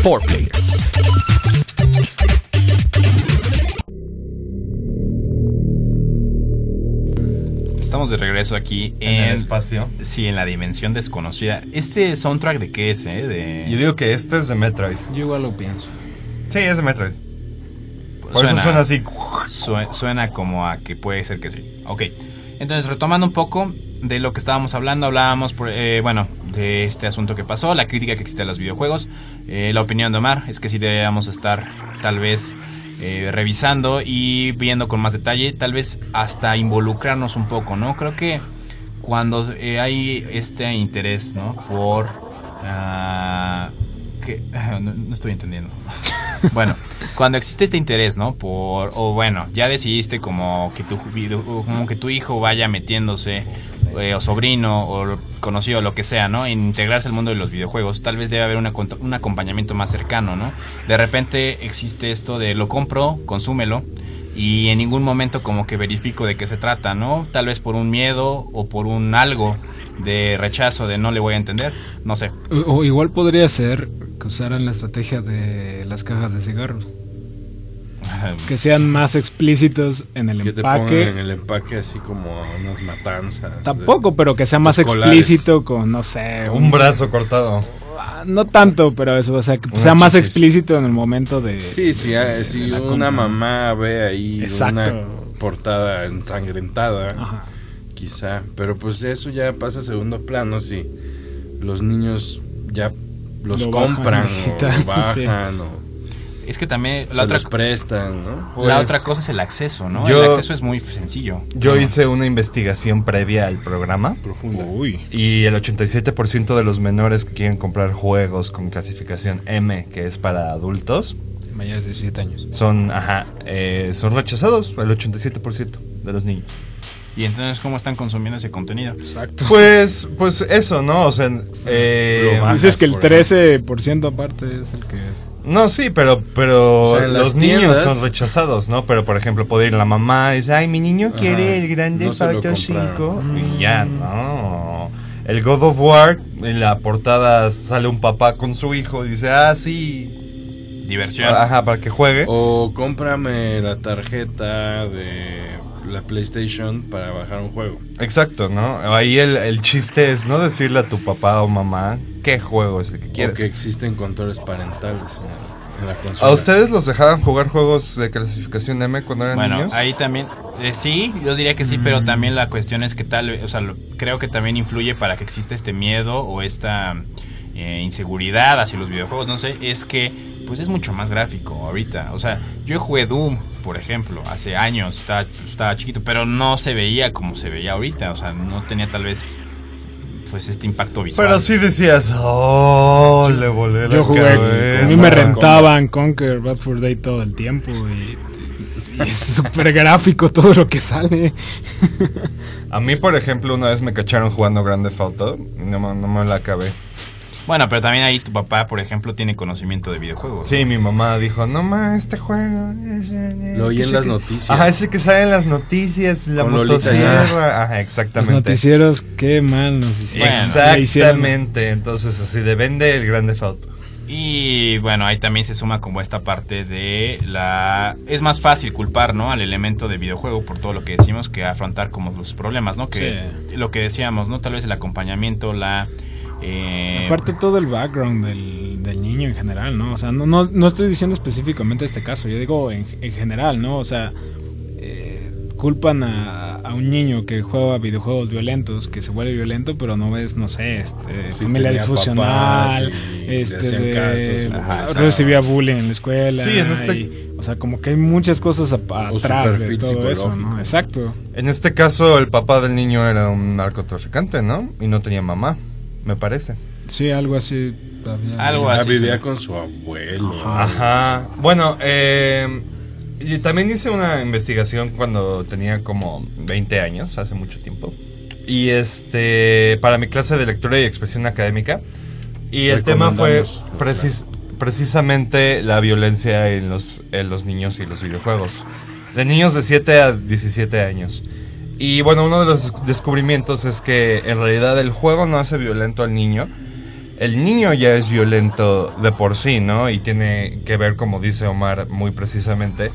Four players. Estamos de regreso aquí En en, el espacio. Sí, en la dimensión desconocida. ¿Este soundtrack de qué es, eh? De... Yo digo que este es de Metroid. Yo igual lo pienso. Sí, es de Metroid. Por eso suena así. Sue- Suena como a que puede ser que sí. Ok. Entonces, retomando un poco de lo que estábamos hablando, hablábamos, por- eh, bueno, de este asunto que pasó, la crítica que existe a los videojuegos. Eh, la opinión de Omar es que sí debemos estar, tal vez, eh, revisando y viendo con más detalle, tal vez hasta involucrarnos un poco, ¿no? Creo que cuando eh, hay este interés, ¿no? Por... ah, que, (laughs) no, estoy entendiendo. (laughs) Bueno, cuando existe este interés, ¿no? Por, o bueno, ya decidiste como que tu, como que tu hijo vaya metiéndose, eh, o sobrino, o conocido, lo que sea, ¿no? Integrarse al mundo de los videojuegos, tal vez debe haber una un acompañamiento más cercano, ¿no? De repente existe esto de lo compro, consúmelo, y en ningún momento como que verifico de qué se trata, ¿no? Tal vez por un miedo o por un algo de rechazo de no le voy a entender, no sé. O, o igual podría ser que usaran la estrategia de las cajas de cigarros. (laughs) Que sean más explícitos en el Que te pongan en empaque. el empaque así como unas matanzas. Tampoco, pero que sea más escolares. explícito con, no sé, Un brazo cortado. Ah, No tanto, pero eso, o sea, que sea más chichis. explícito en el momento de... Sí, sí, ah, de- si de la una compra. mamá ve ahí Exacto. una portada ensangrentada, Ajá. quizá, pero pues eso ya pasa a segundo plano si los niños ya los Lo bajan compran digital, o (laughs) bajan o Es que también se la otra, los prestan, ¿no? la Pues, otra cosa es el acceso, ¿no? yo- el acceso es muy sencillo. Yo No. hice una investigación previa al programa. Profunda. Uy. Y el 87% de los menores que quieren comprar juegos con clasificación M, que es para adultos, Mayores de 17 años. son, ajá, eh, son rechazados, el 87% de los niños. Y entonces, ¿cómo están consumiendo ese contenido? Exacto. Pues, pues eso, ¿no? O sea, eh, Dices que el por 13% aparte es el que es... no, sí, pero, pero O sea, en los niños tiendas- son rechazados, ¿no? Pero, por ejemplo, puede ir la mamá y dice, ay, mi niño Ajá, quiere el grande no se lo Auto compraron. 5. Y ya, no. El God of War, en la portada sale un papá con su hijo y dice, ah, sí. Diversión. Ajá, para que juegue. O cómprame la tarjeta de la PlayStation para bajar un juego. Exacto, ¿no? Ahí el, el chiste es no decirle a tu papá o mamá qué juego es el que O quieres. que existen controles parentales en, en la consola. ¿A ustedes los dejaban jugar juegos de clasificación M cuando eran Bueno, niños? ahí también, eh, sí, yo diría que sí, pero también la cuestión es que tal, vez, o sea, lo- creo que también influye para que exista este miedo o esta eh, inseguridad hacia los videojuegos, no sé, es que pues es mucho más gráfico ahorita, o sea, yo jugué Doom, por ejemplo, hace años, estaba, estaba chiquito, pero no se veía como se veía ahorita, o sea, no tenía tal vez pues este impacto visual. Pero sí decías, oh, le volé la Yo jugué, cabeza". a mí me rentaban Conquer Bad for Day todo el tiempo y, y es súper gráfico todo lo que sale. A mí, por ejemplo, una vez me cacharon jugando Grande Auto y no, no me la acabé. Bueno, pero también ahí tu papá, por ejemplo, tiene conocimiento de videojuegos. Sí, mi mamá dijo, no ma, este juego... Lo oí en las que- noticias. Ajá, ese que sale en las noticias, la Con Lolita motosierra. Ajá, Los exactamente. noticieros, qué mal nos hicieron. Bueno, Exactamente, entonces así de vende el Grande Auto. Y bueno, ahí también se suma como esta parte de la... Es más fácil culpar, ¿no? Al elemento de videojuego por todo lo que decimos que afrontar como los problemas, ¿no? Que lo que decíamos, ¿no? Tal vez el acompañamiento, la... eh, Aparte todo el background del, del niño en general, ¿no? O sea, no, no, no estoy diciendo específicamente este caso, yo digo en, en general, ¿no? O sea, eh, culpan a, a un niño que juega videojuegos violentos, que se vuelve violento, pero no ves, no sé, este, Sí, familia disfuncional, este, de- caso, se lo ajá, recibía bullying en la escuela. Sí, en este- y- o sea, como que hay muchas cosas a- atrás de todo eso, ¿no? Exacto. En este caso, el papá del niño era un narcotraficante, ¿no? Y no tenía mamá, me parece. Sí, algo así. Algo así, vivía con su abuelo. Ajá. Bueno, eh, y también hice una investigación cuando tenía como 20 años, hace mucho tiempo. Y este, para mi clase de lectura y expresión académica. Y el tema fue precis- precisamente la violencia en los, en los niños y los videojuegos. De niños de 7 a 17 años. Y bueno, uno de los descubrimientos es que en realidad el juego no hace violento al niño, el niño ya es violento de por sí, ¿no? Y tiene que ver, como dice Omar muy precisamente,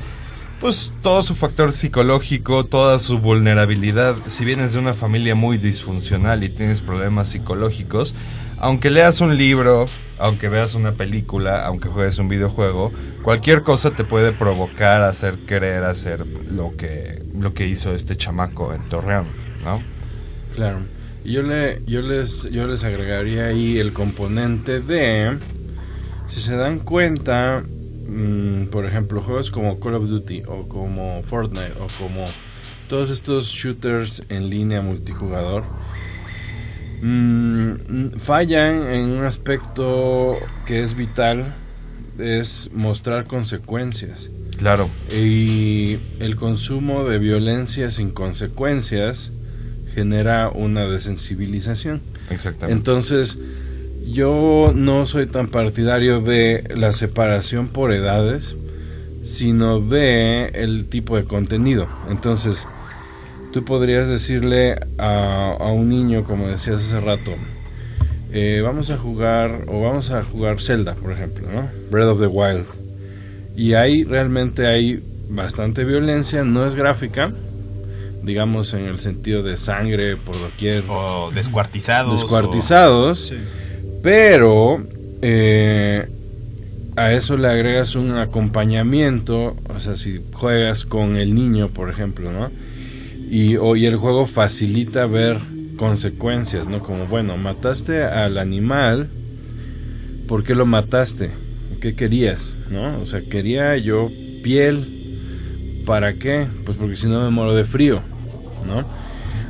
pues todo su factor psicológico, toda su vulnerabilidad. Si vienes de una familia muy disfuncional y tienes problemas psicológicos, aunque leas un libro, aunque veas una película, aunque juegues un videojuego, cualquier cosa te puede provocar hacer querer hacer lo que, lo que hizo este chamaco en Torreón, ¿no? Claro. Yo, le, yo, les, yo les agregaría ahí el componente de, si se dan cuenta, mm, por ejemplo, juegos como Call of Duty o como Fortnite o como todos estos shooters en línea multijugador, mm, fallan en un aspecto que es vital, es mostrar consecuencias. Claro. Y el consumo de violencia sin consecuencias genera una desensibilización. Exactamente. Entonces, yo no soy tan partidario de la separación por edades, sino de el tipo de contenido. Entonces, tú podrías decirle a, a un niño, como decías hace rato, eh, vamos a jugar, o vamos a jugar Zelda, por ejemplo, ¿no? Breath of the Wild. Y ahí realmente hay bastante violencia, no es gráfica, digamos en el sentido de sangre por doquier, O descuartizados. descuartizados, pero eh, a eso le agregas un acompañamiento, o sea, si juegas con el niño, por ejemplo, ¿no? Y, o- y el juego facilita ver consecuencias, ¿no? Como, bueno, mataste al animal, ¿por qué lo mataste? ¿Qué querías? ¿No? O sea, quería yo piel, ¿para qué? Pues porque si no me muero de frío, ¿no?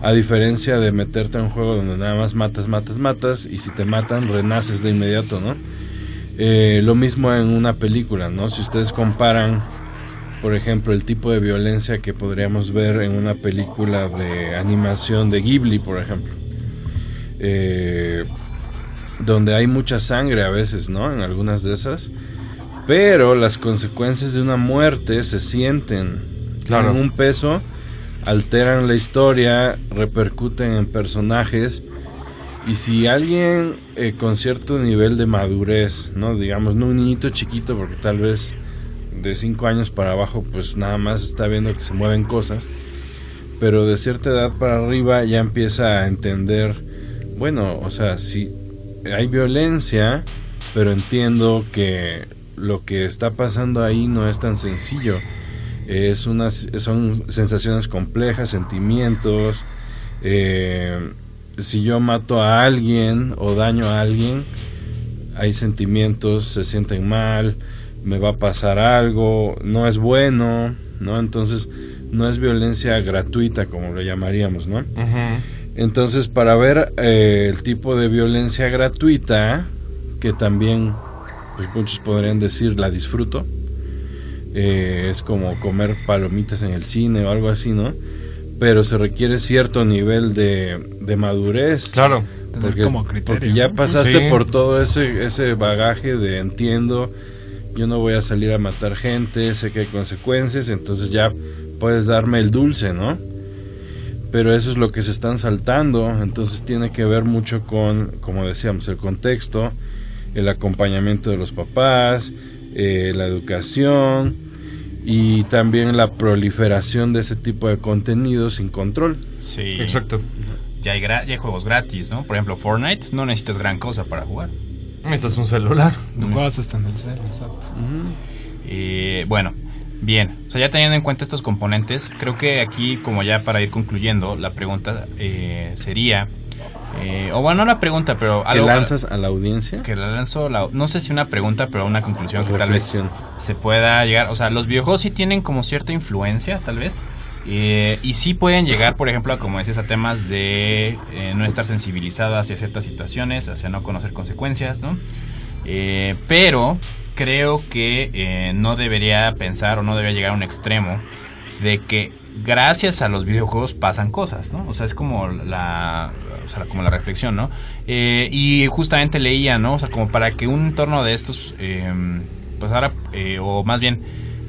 A diferencia de meterte a un juego donde nada más matas, matas, matas, y si te matan, renaces de inmediato, ¿no? Eh, lo mismo en una película, ¿no? Si ustedes comparan, por ejemplo, el tipo de violencia que podríamos ver en una película de animación de Ghibli, por ejemplo, eh, donde hay mucha sangre a veces, ¿no? En algunas de esas, pero las consecuencias de una muerte se sienten, Claro. tienen un peso, alteran la historia, repercuten en personajes. Y si alguien eh, con cierto nivel de madurez, ¿no? Digamos, no un niñito chiquito, porque tal vez de 5 años para abajo, pues nada más está viendo que se mueven cosas. Pero de cierta edad para arriba ya empieza a entender, bueno, o sea, si hay violencia, pero entiendo que lo que está pasando ahí no es tan sencillo. Es unas, son sensaciones complejas, sentimientos. eh, si yo mato a alguien o daño a alguien, hay sentimientos, se sienten mal, me va a pasar algo, no es bueno, ¿no? Entonces, no es violencia gratuita, como lo llamaríamos, ¿no? Entonces, para ver eh, el tipo de violencia gratuita, que también pues, muchos podrían decir la disfruto, eh, es como comer palomitas en el cine o algo así, ¿no? Pero se requiere cierto nivel de, de madurez. Claro. Porque, como criterio, porque ya ¿no? pasaste Sí. por todo ese, ese bagaje de entiendo, yo no voy a salir a matar gente, sé que hay consecuencias, entonces ya puedes darme el dulce, ¿no? Pero eso es lo que se están saltando, entonces tiene que ver mucho con, como decíamos, el contexto, el acompañamiento de los papás, eh, la educación y también la proliferación de ese tipo de contenido sin control. Sí. Exacto. Ya hay, gra- ya hay juegos gratis, ¿no? Por ejemplo, Fortnite, no necesitas gran cosa para jugar. Este es un celular. Tu está en el cel, exacto. Eh, bueno, bien. O sea, ya teniendo en cuenta estos componentes, creo que aquí, como ya para ir concluyendo, la pregunta eh, sería... eh, o bueno, no la pregunta, pero ¿Que algo... lanzas a la audiencia? que la lanzo, la- no sé si una pregunta, pero una conclusión que tal vez se pueda llegar. O sea, los videojuegos sí tienen como cierta influencia, tal vez. Eh, y sí pueden llegar, por ejemplo, a, como decías, a temas de eh, no estar sensibilizada hacia ciertas situaciones, hacia no conocer consecuencias, ¿no? Eh, pero creo que eh, no debería pensar o no debería llegar a un extremo de que gracias a los videojuegos pasan cosas, ¿no? O sea, es como la, o sea, como la reflexión, ¿no? Y justamente leía, ¿no? O sea, como para que un entorno de estos, eh, pues eh, o más bien,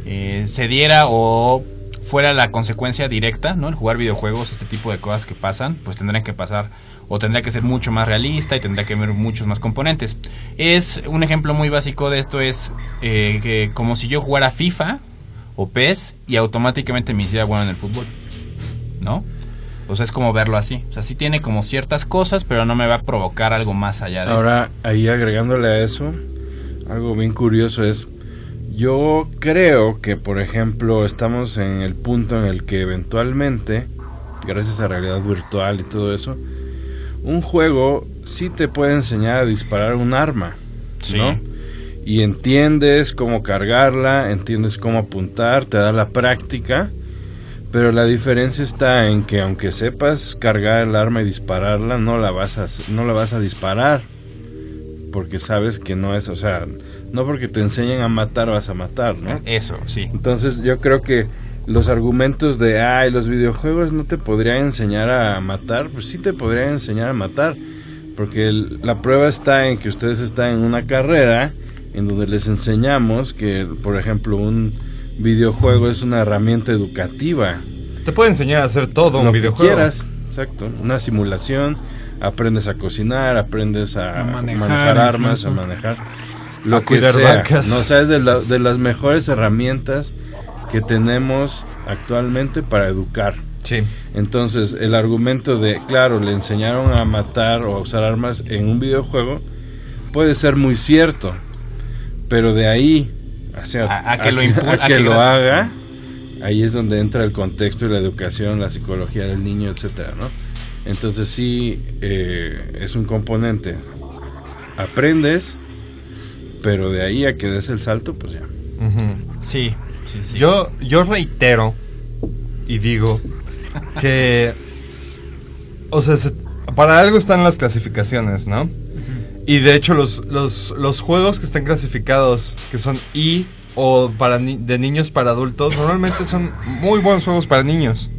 se diera o fuera la consecuencia directa, ¿no? El jugar videojuegos, este tipo de cosas que pasan, pues tendrían que pasar o tendría que ser mucho más realista y tendría que haber muchos más componentes. Es un ejemplo muy básico de esto es eh, que como si yo jugara FIFA o PES y automáticamente me hiciera bueno en el fútbol, ¿no? O sea, es como verlo así. O sea, sí tiene como ciertas cosas, pero no me va a provocar algo más allá de Ahora, ahí agregándole a eso, algo bien curioso es, yo creo que, por ejemplo, estamos en el punto en el que eventualmente, gracias a realidad virtual y todo eso, un juego sí te puede enseñar a disparar un arma, Sí. ¿no? Y entiendes cómo cargarla, entiendes cómo apuntar, te da la práctica, pero la diferencia está en que aunque sepas cargar el arma y dispararla, no la vas a, no la vas a disparar. Porque sabes que no es, o sea, no porque te enseñen a matar vas a matar, ¿no? Eso, sí. Entonces yo creo que los argumentos de, ay, los videojuegos no te podrían enseñar a matar, pues sí te podrían enseñar a matar. Porque el- la prueba está en que ustedes están en una carrera en donde les enseñamos que, por ejemplo, un videojuego es una herramienta educativa. Te puede enseñar a hacer todo un Lo que videojuego. quieras, exacto. Una simulación, aprendes a cocinar, aprendes a, A manejar, manejar, armas, incluso. a manejar lo A que sea. vacas. No, o sea, es de, la- de las mejores herramientas que tenemos actualmente para educar. Sí. Entonces, el argumento de, claro, le enseñaron a matar o a usar armas en un videojuego puede ser muy cierto, pero de ahí o sea, A- a que lo a que que lo haga, ahí es donde entra el contexto y la educación, la psicología del niño, etcétera, ¿no? Entonces sí eh, es un componente. Aprendes, pero de ahí a que des el salto, pues ya. Sí, sí, sí. Yo, yo reitero y digo que, o sea, se- para algo están las clasificaciones, ¿no? Y de hecho los, los, los juegos que están clasificados, que son I o para ni- de niños para adultos, normalmente son muy buenos juegos para niños.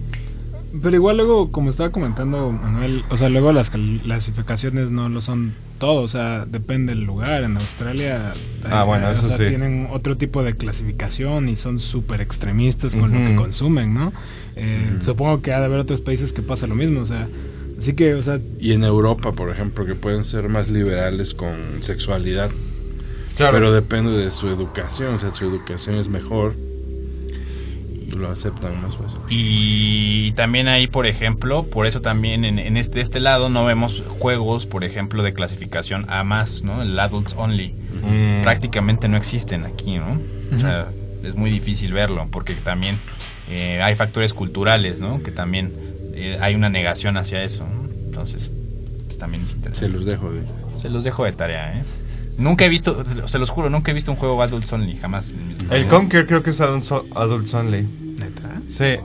Pero igual luego, como estaba comentando Manuel, o sea, luego las clasificaciones no lo son todo, o sea, depende del lugar. En Australia Ah, bueno, o eso sea, sí. tienen otro tipo de clasificación y son súper extremistas con lo que consumen, ¿no? Eh. Supongo que ha de haber otros países que pasa lo mismo, o sea, así que, o sea, Y en Europa, por ejemplo, que pueden ser más liberales con sexualidad. Claro. Pero depende de su educación, o sea, su educación es mejor, lo aceptan más fácil. Y también ahí, por ejemplo, por eso también en, en este, este lado no vemos juegos, por ejemplo, de clasificación A más, ¿no? El Adults Only. Mm. Prácticamente no existen aquí, ¿no? O sea, es muy difícil verlo porque también eh, hay factores culturales, ¿no? Que también eh, hay una negación hacia eso, ¿no? Entonces, pues también es Se interesante. los dejo de... Se los dejo de tarea, ¿eh? Nunca he visto, se los juro, nunca he visto un juego Adults Only, jamás. en mis- El Conquer creo que es Adults, Adults Only. neta, Sí.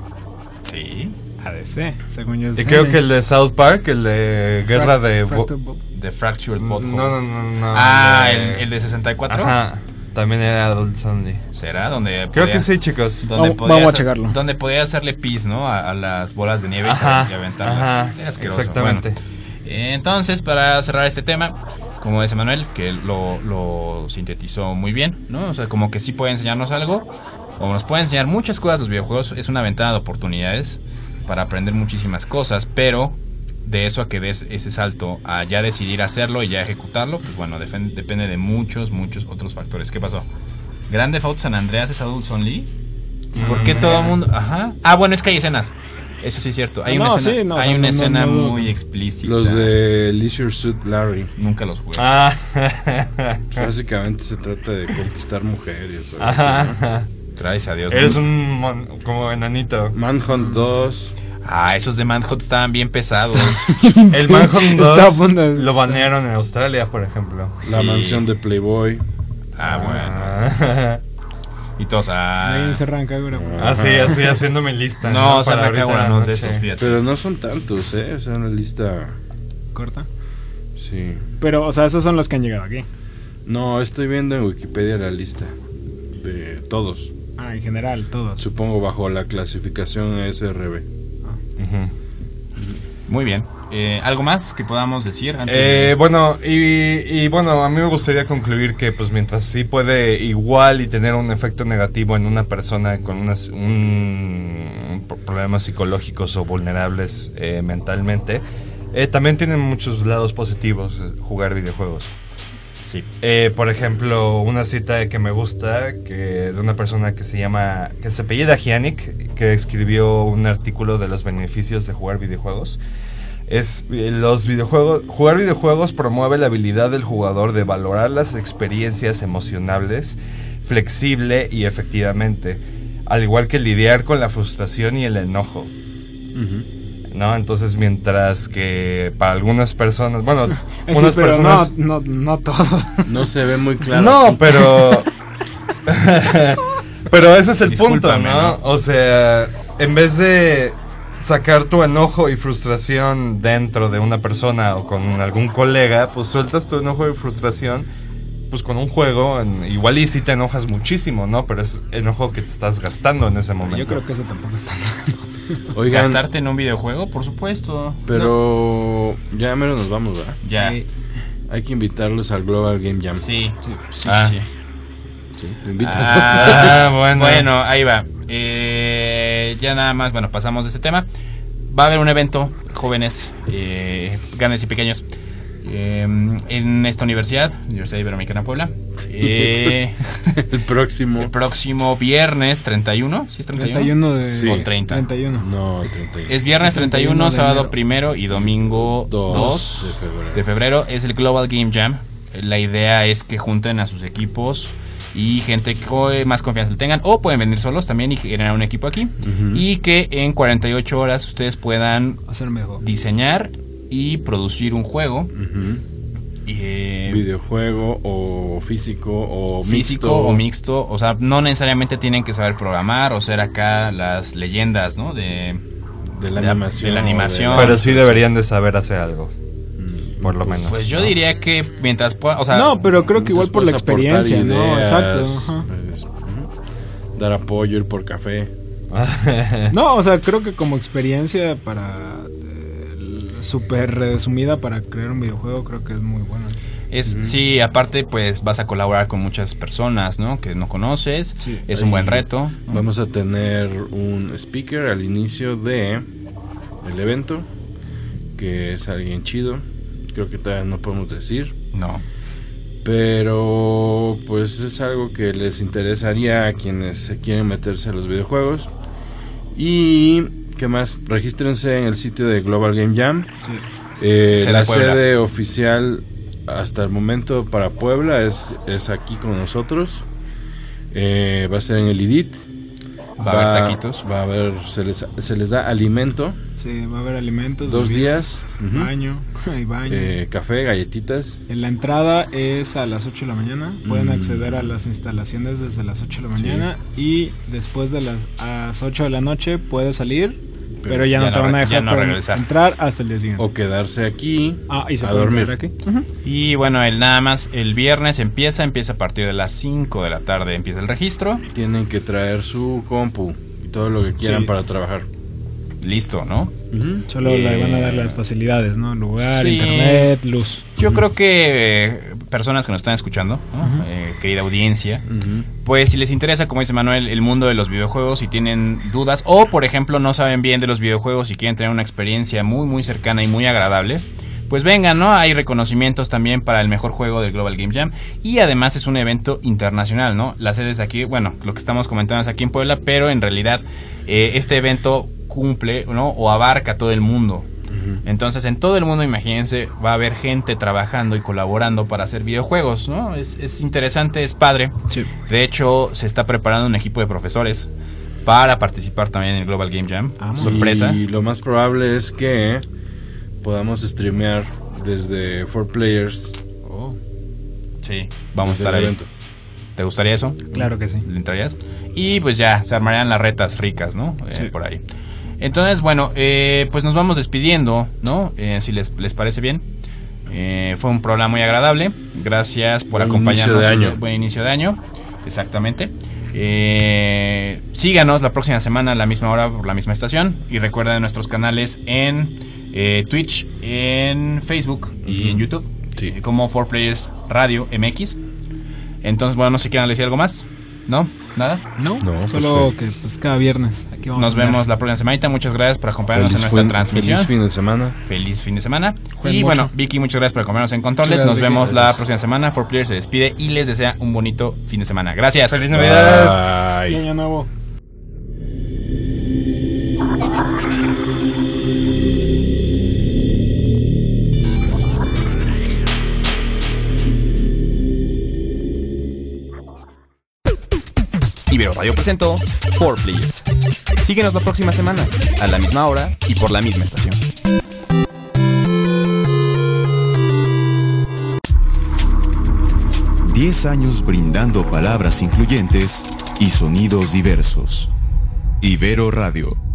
Sí. ADC, según yo. Y creo que el de South Park, el de Guerra de... The Fractured No, Butthole. no, no, no. Ah, de- el, el de 64. Ajá. También era Adults Only. ¿Será? Donde Creo podía- que sí, chicos. Donde Vamos- podía vamos a checarlo. Donde podía hacerle pis, ¿no? A, a las bolas de nieve y Ajá, y aventarlas. ajá, Era asqueroso. exactamente. Bueno, entonces, para cerrar este tema, como dice Manuel, que lo, lo sintetizó muy bien, ¿no? O sea, como que sí puede enseñarnos algo, o nos puede enseñar muchas cosas los videojuegos. Es una ventana de oportunidades para aprender muchísimas cosas, pero de eso a que des ese salto a ya decidir hacerlo y ya ejecutarlo, pues bueno, depende de muchos, muchos otros factores. ¿Qué pasó? Grande Auto San Andreas es Adults Only. ¿Por qué todo el mundo? Ajá. Ah, bueno, es que hay escenas. Eso sí es cierto. Hay No, una escena, sí, no, o hay sea, una no, escena no, no. muy explícita. Los de Leisure Suit Larry. Nunca los jugué. Ah. (laughs) Básicamente se trata de conquistar mujeres. Gracias a Dios. Eres un mon- como enanito. Manhunt 2. Ah, esos de Manhunt estaban bien pesados. (laughs) El Manhunt Estaba a 2 punto de- lo banearon en Australia, por ejemplo. La Sí. mansión de Playboy. ah, bueno. (laughs) Ah. Y todos, ah. Ahí se arranca, güey. Así, así, haciendo mi lista. No, se Para me ahorita cago en la en de esos, fíjate. Pero no son tantos, ¿eh? O sea, una lista... Corta. Sí. Pero, o sea, esos son los que han llegado aquí. No, estoy viendo en Wikipedia la lista de todos. Ah, en general, todos. Supongo bajo la clasificación SRB. Ujú. Muy bien. Eh, ¿Algo más que podamos decir? Antes Eh, de- bueno, y, y bueno, a mí me gustaría concluir que pues mientras sí puede igual y tener un efecto negativo en una persona con unas, un, un pro- problemas psicológicos o vulnerables eh, mentalmente, Eh, también tiene muchos lados positivos eh, jugar videojuegos. Sí. Eh, por ejemplo, una cita que me gusta que de una persona que se llama, que se apellida Giannik, que escribió un artículo de los beneficios de jugar videojuegos. Es eh, los videojuegos, jugar videojuegos promueve la habilidad del jugador de valorar las experiencias emocionales flexible y efectivamente, al igual que lidiar con la frustración y el enojo. ¿No? Entonces, mientras que para algunas personas, bueno, (laughs) sí, unas pero personas no, no, no todo. No se ve muy claro. No, pero. (laughs) (laughs) pero ese es el punto. ¿no? O sea, en vez de sacar tu enojo y frustración dentro de una persona o con algún colega, pues sueltas tu enojo y frustración pues con un juego, en- igual y si te enojas muchísimo, ¿no? Pero es enojo que te estás gastando en ese momento. Yo creo que eso tampoco está (laughs) Oigan, Gastarte en un videojuego, por supuesto. pero ya mero nos vamos, ¿verdad? Ya. Eh, Hay que invitarlos al Global Game Jam. Sí, sí, sí. Ah. sí. Sí, te. Ah, bueno. (laughs) Bueno, ahí va. Eh, ya nada más, bueno, pasamos de ese tema. Va a haber un evento, jóvenes, eh, grandes y pequeños, eh, en esta universidad, Universidad Iberoamericana Puebla. (laughs) Eh, el próximo. el próximo viernes 31, ¿sí es 31? 31 de... Sí. O 30. 31. No, 31. Es viernes 31, 31 de sábado enero. primero y domingo 2 2 de febrero. de febrero. Es el Global Game Jam. La idea es que junten a sus equipos y gente que co- más confianza le tengan. O pueden venir solos también y generar un equipo aquí. Y que en 48 horas ustedes puedan Hacer mejor. diseñar y producir un juego. Eh, Videojuego o físico o físico mixto. o mixto. O sea, no necesariamente tienen que saber programar o ser acá las leyendas, ¿no? De, de la de- animación. de la animación. Pero sí deberían de saber hacer algo, por lo menos. Pues yo diría que mientras pueda, o sea, no, pero creo que igual por la experiencia, ¿no? Exacto. pues. Dar apoyo, ir por café. (laughs) No, o sea, creo que como experiencia para... eh, Súper resumida para crear un videojuego, creo que es muy bueno. es sí, aparte pues vas a colaborar con muchas personas, ¿no? Que no conoces. Sí. es un buen reto. Vamos a tener un speaker al inicio de el evento, que es alguien chido. Creo que todavía no podemos decir, No. pero pues es algo que les interesaría a quienes se quieren meterse a los videojuegos. Y qué más, regístrense en el sitio de Global Game Jam. Eh, Sede la sede oficial hasta el momento para Puebla es, es aquí con nosotros. Eh, va a ser en el IDIT. Va a haber taquitos. Va a haber, se les, se les da alimento, Sí, va a haber alimentos. dos bebidas, días. Baño, (laughs) hay baño. Eh, café, galletitas. En la entrada es a las 8 de la mañana. Pueden Mm. acceder a las instalaciones desde las 8 de la mañana. Y después de las, a las 8 de la noche puede salir. Pero, ya, ya no te van a dejar no regresar. entrar hasta el día siguiente. O quedarse aquí Ah, y se a dormir. quedar aquí. Y bueno, el nada más el viernes empieza, empieza a partir de las 5 de la tarde empieza el registro. Tienen que traer su compu y todo lo que quieran Sí. para trabajar. Listo, ¿no? Solo le van a dar Eh, las facilidades, ¿no? Lugar, sí. internet, luz. Yo creo que eh, personas que nos están escuchando. Eh, querida audiencia, pues si les interesa, como dice Manuel, el mundo de los videojuegos y tienen dudas o, por ejemplo, no saben bien de los videojuegos y quieren tener una experiencia muy, muy cercana y muy agradable, pues vengan, ¿no? Hay reconocimientos también para el mejor juego del Global Game Jam y además es un evento internacional, ¿no? La sede es aquí, bueno, lo que estamos comentando es aquí en Puebla, pero en realidad eh, este evento cumple, ¿no? O abarca todo el mundo. Entonces, en todo el mundo, imagínense, va a haber gente trabajando y colaborando para hacer videojuegos, ¿no? Es, es interesante, es padre. Sí. De hecho, se está preparando un equipo de profesores para participar también en el Global Game Jam. Ah, muy Sorpresa. Y lo más probable es que podamos streamear desde 4Players. Sí, vamos a estar el ahí. evento. ¿Te gustaría eso? Claro que sí. ¿Le entrarías? Y pues ya, se armarían las retas ricas, ¿no? Eh. Por ahí. Entonces, bueno, eh, pues nos vamos despidiendo, ¿no? Eh, si les, les parece bien. Eh, fue un programa muy agradable. Gracias por Buen acompañarnos. inicio de año. Buen inicio de año. Exactamente. Eh, síganos la próxima semana a la misma hora por la misma estación. Y recuerden nuestros canales en eh, Twitch, en Facebook y en YouTube. Sí. eh, Como 4Players Radio MX. Entonces, bueno, no sé si quieren decir algo más. ¿No? ¿Nada? ¿No? No, pues Solo que- que pues cada viernes aquí ¿Qué vamos Nos a vemos la próxima semanita. Muchas gracias por acompañarnos en nuestra fin- transmisión. feliz fin de semana. Feliz fin de semana. Jueguen y mucho. bueno, Vicky, muchas gracias por acompañarnos en controles. Nos vemos la próxima semana. For Player se despide y les desea un bonito fin de semana. Gracias. ¡Feliz Navidad! Bye. Y año nuevo. Ibero Radio presentó 4Players. Síguenos la próxima semana, a la misma hora y por la misma estación. Diez años brindando palabras incluyentes y sonidos diversos. Ibero Radio